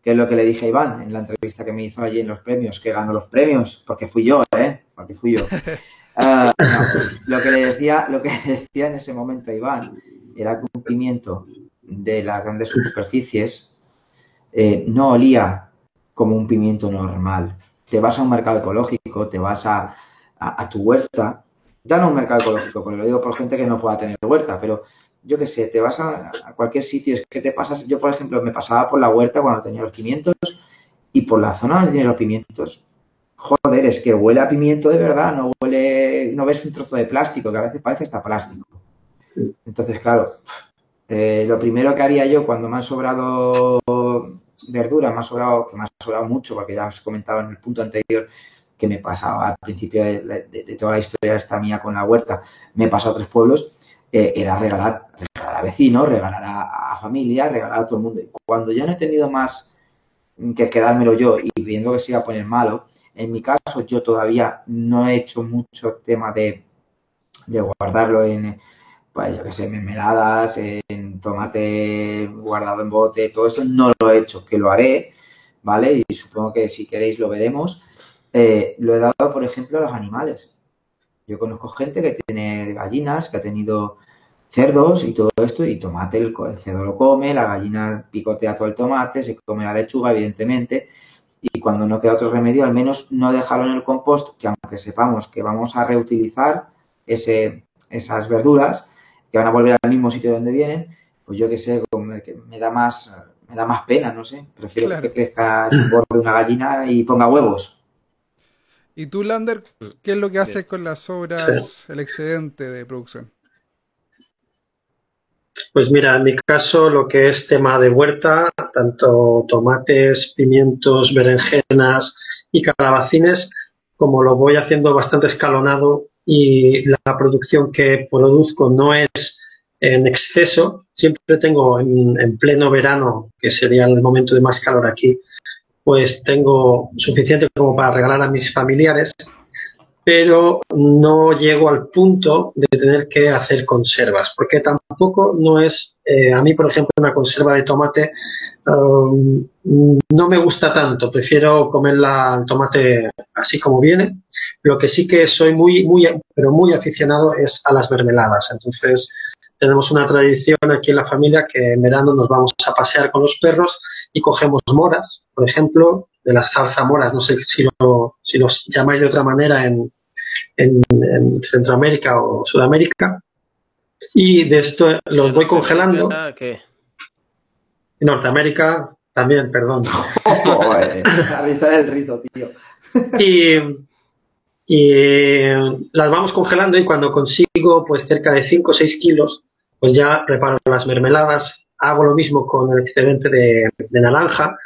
que es lo que le dije a Iván en la entrevista que me hizo allí en los premios, que ganó los premios, porque fui yo, ¿eh? Porque fui yo. *laughs* Ah, *laughs* no, lo que le decía, lo que *laughs* decía en ese momento a Iván era que un pimiento de las grandes superficies eh, no olía como un pimiento normal. Te vas a un mercado ecológico, te vas a, a, a tu huerta, ya no un mercado ecológico, porque lo digo por gente que no pueda tener huerta, pero yo qué sé, te vas a, a, cualquier sitio, es que te pasas, yo por ejemplo me pasaba por la huerta cuando tenía los pimientos y por la zona donde tiene los pimientos, joder, es que huele a pimiento de verdad, no huele, no ves un trozo de plástico, que a veces parece hasta plástico. Entonces, claro, eh, lo primero que haría yo cuando me han sobrado verdura, me ha sobrado, que me ha sobrado mucho, porque ya os comentaba en el punto anterior que me pasaba al principio de, de, de toda la historia esta mía con la huerta, me he pasado a tres pueblos, eh, era regalar, regalar a vecinos, regalar a, a, familia, regalar a todo el mundo. Y cuando ya no he tenido más que quedármelo yo y viendo que se iba a poner malo, en mi caso yo todavía no he hecho mucho tema de, de guardarlo en, pues yo que sé, mermeladas, en tomate guardado en bote, todo eso no lo he hecho, que lo haré, ¿vale? Y supongo que si queréis lo veremos. Eh, lo he dado, por ejemplo, a los animales. Yo conozco gente que tiene gallinas, que ha tenido cerdos y todo esto, y tomate, el, el cerdo lo come, la gallina picotea todo el tomate, se come la lechuga, evidentemente, y cuando no queda otro remedio, al menos no dejarlo en el compost, que aunque sepamos que vamos a reutilizar ese, esas verduras, que van a volver al mismo sitio donde vienen, pues yo que sé, me, me da más me da más pena, no sé. Prefiero claro. que crezca el borde de una gallina y ponga huevos. ¿Y tú, Lander, qué es lo que haces con las sobras, sí. el excedente de producción? Pues mira, en mi caso lo que es tema de huerta, tanto tomates, pimientos, berenjenas y calabacines, como lo voy haciendo bastante escalonado y la producción que produzco no es en exceso, siempre tengo en, en pleno verano, que sería el momento de más calor aquí, pues tengo suficiente como para regalar a mis familiares, pero no llego al punto de tener que hacer conservas, porque tampoco no es, eh, a mí por ejemplo una conserva de tomate um, no me gusta tanto, prefiero comerla el tomate así como viene. Lo que sí que soy muy, muy, pero muy aficionado es a las mermeladas. Entonces, tenemos una tradición aquí en la familia que en verano nos vamos a pasear con los perros y cogemos moras, por ejemplo, de las zarzamoras, no sé si, lo, si los llamáis de otra manera en, en, en Centroamérica o Sudamérica. Y de esto los voy congelando. ¿Qué? En Norteamérica también, perdón. *laughs* *laughs* el rizo, tío. y, y las vamos congelando y cuando consigo pues cerca de 5 o 6 kilos, pues ya preparo las mermeladas. Hago lo mismo con el excedente de, de naranja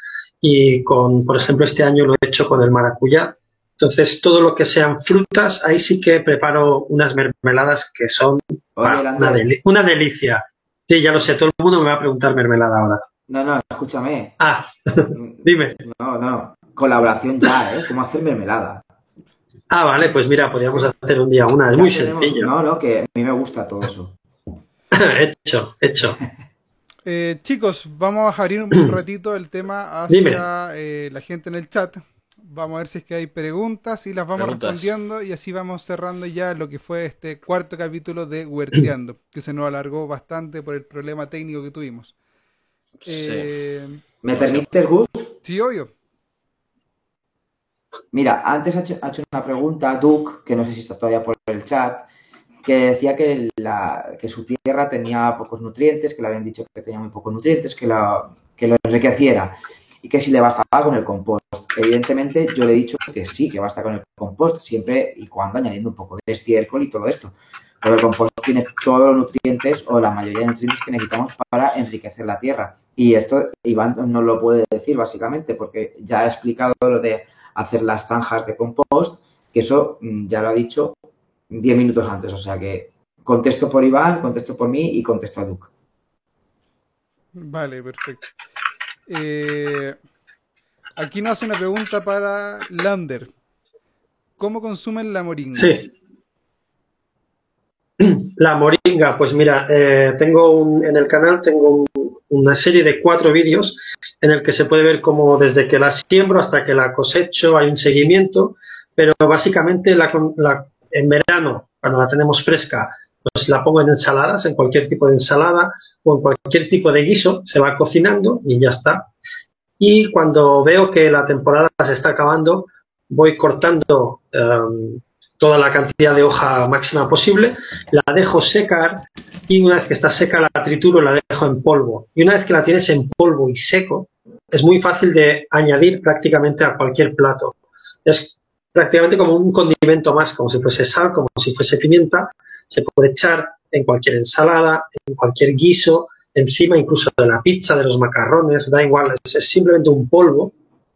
y con, por ejemplo, este año lo he hecho con el maracuyá. Entonces, todo lo que sean frutas, ahí sí que preparo unas mermeladas que son Oye, una, deli- una delicia. Sí, ya lo sé, todo el mundo me va a preguntar mermelada ahora. No, no, escúchame. Ah, *laughs* dime. No, no. Colaboración ya, ¿eh? ¿Cómo hacer mermelada? Ah, vale, pues mira, podríamos hacer un día una, es Ya muy tenemos- sencillo. No, no, que a mí me gusta todo eso. *laughs* hecho, hecho. Eh, chicos, vamos a abrir un *clears throat* ratito el tema hacia eh, la gente en el chat. Vamos a ver si es que hay preguntas y las vamos Preguntas. respondiendo y así vamos cerrando ya lo que fue este cuarto capítulo de Huerteando, *clears throat* que se nos alargó bastante por el problema técnico que tuvimos. Eh, ¿Me permites, Gus? sí, obvio. Mira, antes ha hecho, ha hecho una pregunta Duke, que no sé si está todavía por el chat, que decía que, la- que su tierra tenía pocos nutrientes, que le habían dicho que tenía muy pocos nutrientes, que, la- que lo enriqueciera y que si le bastaba con el compost. Evidentemente, yo le he dicho que sí, que basta con el compost, siempre y cuando añadiendo un poco de estiércol y todo esto. Pero el compost tiene todos los nutrientes o la mayoría de nutrientes que necesitamos para enriquecer la tierra. Y esto Iván nos lo puede decir básicamente, porque ya ha explicado lo de hacer las zanjas de compost, que eso mm, ya lo ha dicho 10 minutos antes. O sea que contesto por Iván, contesto por mí y contesto a Duke. Vale, perfecto. Eh, aquí nos hace una pregunta para Lander. ¿Cómo consumen la moringa? Sí. La moringa, pues mira, eh, tengo un, en el canal tengo un- una serie de cuatro vídeos en el que se puede ver cómo desde que la siembro hasta que la cosecho hay un seguimiento, pero básicamente en verano, cuando la tenemos fresca, pues la pongo en ensaladas, en cualquier tipo de ensalada en cualquier tipo de guiso, se va cocinando y ya está. Y cuando veo que la temporada se está acabando, voy cortando em, toda la cantidad de hoja máxima posible, la dejo secar y una vez que está seca la trituro y la dejo en polvo. Y una vez que la tienes en polvo y seco, es muy fácil de añadir prácticamente a cualquier plato. Es prácticamente como un condimento más, como si fuese sal, como si fuese pimienta. Se puede echar en cualquier ensalada, en cualquier guiso, encima incluso de la pizza, de los macarrones, da igual, es, simplemente un polvo.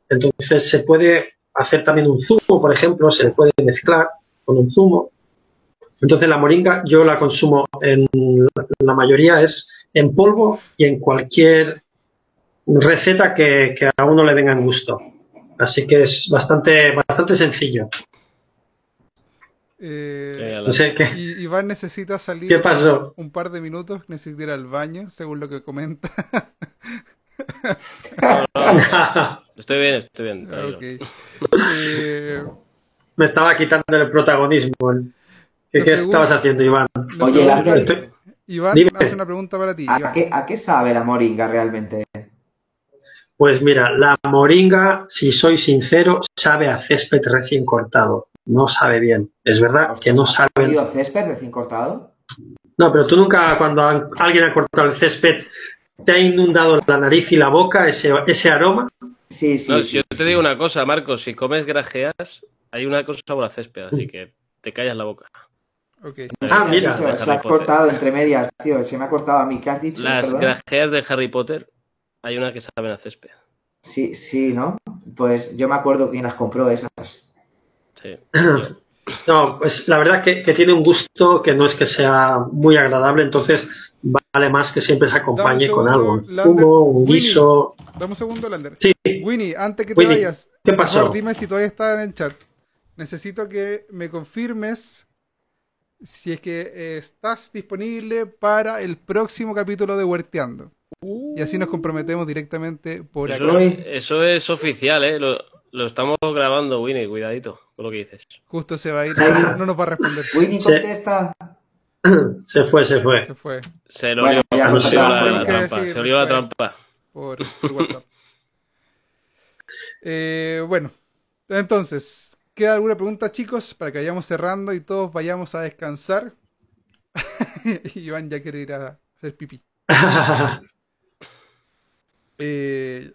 Entonces se puede hacer también un zumo, por ejemplo, se le puede mezclar con un zumo. Entonces la moringa yo la consumo en la mayoría es en polvo y en cualquier receta que, que a uno le venga en gusto. Así que es bastante, bastante sencillo. Eh, No sé qué, y Iván necesita salir qué pasó. un par de minutos, necesita ir al baño, según lo que comenta. *laughs* Estoy bien, estoy bien. Ok. Eh, Me estaba quitando el protagonismo. ¿Qué, que estabas haciendo, Iván? Oye, Estoy- Iván Dime. hace una pregunta para ti. ¿A Iván. qué, ¿A qué sabe la moringa realmente? Pues mira, la moringa, si soy sincero, sabe a césped recién cortado. No sabe bien. Es verdad que no ¿Has sabe. comido césped recién cortado? No, pero tú nunca, cuando an- alguien ha cortado el césped, te ha inundado la nariz y la boca ese, ese aroma. Sí, sí. No, sí, si yo sí. te digo una cosa, Marcos, si comes grajeas, hay una cosa sabor a césped, así que te callas la boca. Ah, mira. has dicho, se ha cortado entre medias, tío. Se me ha cortado a mí. ¿Qué has dicho? Las Perdón. grajeas de Harry Potter, hay una que saben a césped. Sí, sí, ¿no? Pues yo me acuerdo quién las compró esas. Sí. *clears throat* No, pues la verdad que, que tiene un gusto que no es que sea muy agradable, entonces vale más que siempre se acompañe con algo, un un Winnie. guiso. Dame un segundo, Lander. Sí, Winnie, antes que te Winnie, vayas, ¿qué pasó? dime si todavía está en el chat. Necesito que me confirmes si es que eh, estás disponible para el próximo capítulo de Huerteando. Y así nos comprometemos directamente por Eso, acá. es- eso es oficial, ¿eh? Lo, lo estamos grabando, Winnie, cuidadito con lo que dices. Justo se va a ir, Sí. no nos va a responder. Winnie contesta. *clears throat* Se fue, se fue. Se fue Se lo Bueno, olió, se la, trampa. Se olió la pues, trampa. por, por WhatsApp. Eh, bueno, entonces, ¿queda alguna pregunta, chicos? Para que vayamos cerrando y todos vayamos a descansar. *laughs* Iván ya quiere ir a hacer pipí. *laughs* Eh,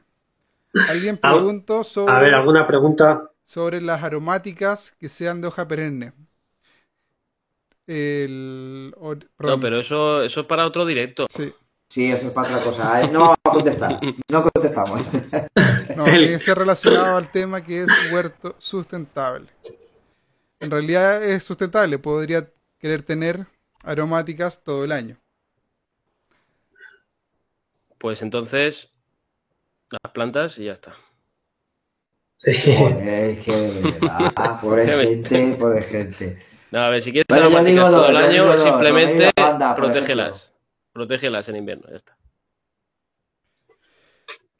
alguien Al- preguntó sobre, A ver, ¿alguna pregunta? Sobre las aromáticas que sean de hoja perenne. El, o- No, pero eso, eso es para otro directo. sí, Sí, eso es para otra cosa. Ahí No vamos a contestar. No contestamos. *laughs* no, tiene que ser relacionado al tema que es huerto sustentable. En realidad es sustentable, podría querer tener aromáticas todo el año. Pues entonces, las plantas y ya está. Sí. *laughs* Joder, que de verdad. Pobre *laughs* gente, pobre gente. No, a ver, si quieres Bueno, aromáticas digo todo el año, simplemente Banda, protégelas. Protégelas en invierno, ya está.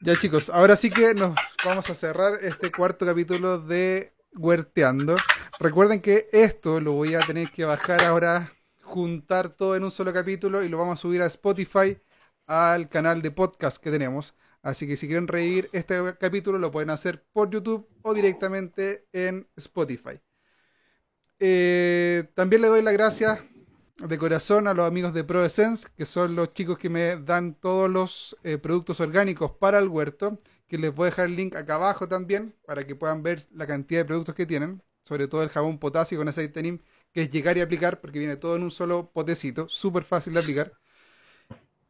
Ya chicos, ahora sí que nos vamos a cerrar este cuarto capítulo de Huerteando. Recuerden que esto lo voy a tener que bajar ahora, juntar todo en un solo capítulo y lo vamos a subir a Spotify, al canal de podcast que tenemos. Así que si quieren reír este capítulo lo pueden hacer por YouTube o directamente en Spotify. Eh, también le doy las gracias de corazón a los amigos de ProEssence, que son los chicos que me dan todos los eh, productos orgánicos para el huerto, que les voy a dejar el link acá abajo también, para que puedan ver la cantidad de productos que tienen, sobre todo el jabón potasio con aceite que es llegar y aplicar, porque viene todo en un solo potecito, súper fácil de aplicar.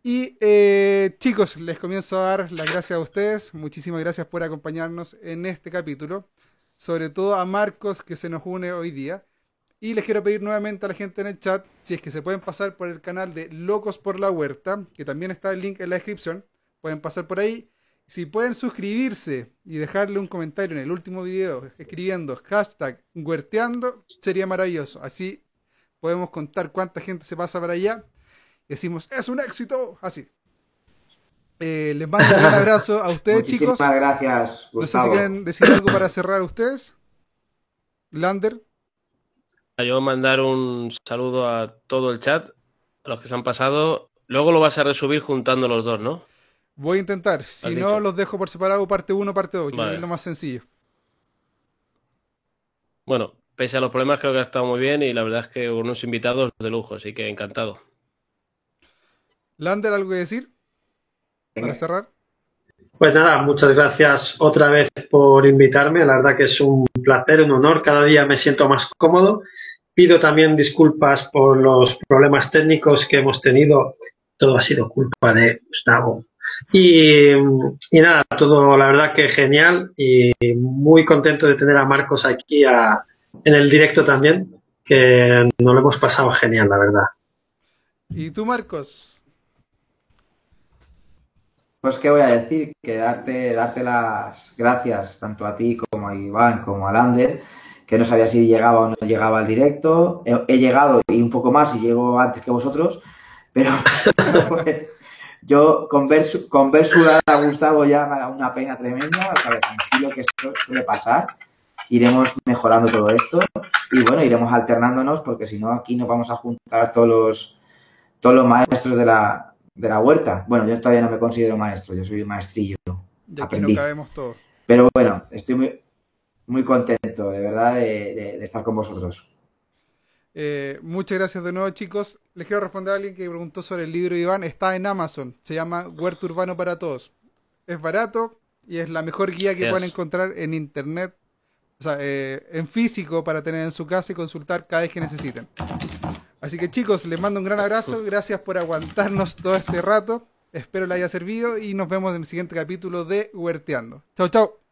Y eh, chicos, les comienzo a dar las gracias a ustedes, muchísimas gracias por acompañarnos en este capítulo, sobre todo a Marcos que se nos une hoy día. Y les quiero pedir nuevamente a la gente en el chat si es que se pueden pasar por el canal de Locos por la Huerta, que también está el link en la descripción. Pueden pasar por ahí. Si pueden suscribirse y dejarle un comentario en el último video escribiendo hashtag huerteando, sería maravilloso. Así podemos contar cuánta gente se pasa para allá. Decimos, es un éxito. Así. Eh, les mando un gran abrazo a ustedes, *laughs* Muchísimas chicos. gracias, No sé si Gustavo. quieren decir algo para cerrar ustedes. Lander. Yo mandar un saludo a todo el chat, a los que se han pasado. Luego lo vas a resubir juntando los dos, ¿no? Voy a intentar. Si no, dicho. los dejo por separado, parte 1, parte 2, que Vale. es lo más sencillo. Bueno, pese a los problemas, creo que ha estado muy bien y la verdad es que unos invitados de lujo, así que encantado. Lander, ¿algo que decir para cerrar? Pues nada, muchas gracias otra vez por invitarme. La verdad que es un placer, un honor. Cada día me siento más cómodo. Pido también disculpas por los problemas técnicos que hemos tenido. Todo ha sido culpa de Gustavo. Y, y nada, todo la verdad que genial y muy contento de tener a Marcos aquí a- en el directo también, que nos lo hemos pasado genial, la verdad. ¿Y tú, Marcos? Pues qué voy a decir, que darte, darte las gracias tanto a ti como a Iván como a Lander, que no sabía si llegaba o no llegaba al directo. He, llegado y un poco más y llego antes que vosotros, pero *laughs* pues, yo con ver, con ver sudar a Gustavo ya me dado una pena tremenda. O sea, tranquilo que esto suele pasar. Iremos mejorando todo esto y bueno, iremos alternándonos porque si no aquí nos vamos a juntar todos los, todos los maestros de la, de la huerta. Bueno, yo todavía no me considero maestro, yo soy un maestrillo. Ya que Aprendí. no cabemos todos. Pero bueno, estoy muy, muy contento, de verdad, de, de- de estar con vosotros. Eh, muchas gracias de nuevo, chicos. Les quiero responder a alguien que preguntó sobre el libro de Iván. Está en Amazon. Se llama Huerto Urbano para Todos. Es barato y es la mejor guía que Yes. pueden encontrar en internet. O sea, eh, en físico para tener en su casa y consultar cada vez que necesiten. Así que chicos, les mando un gran abrazo. Gracias por aguantarnos todo este rato. Espero les haya servido y nos vemos en el siguiente capítulo de Huerteando. Chao, chao.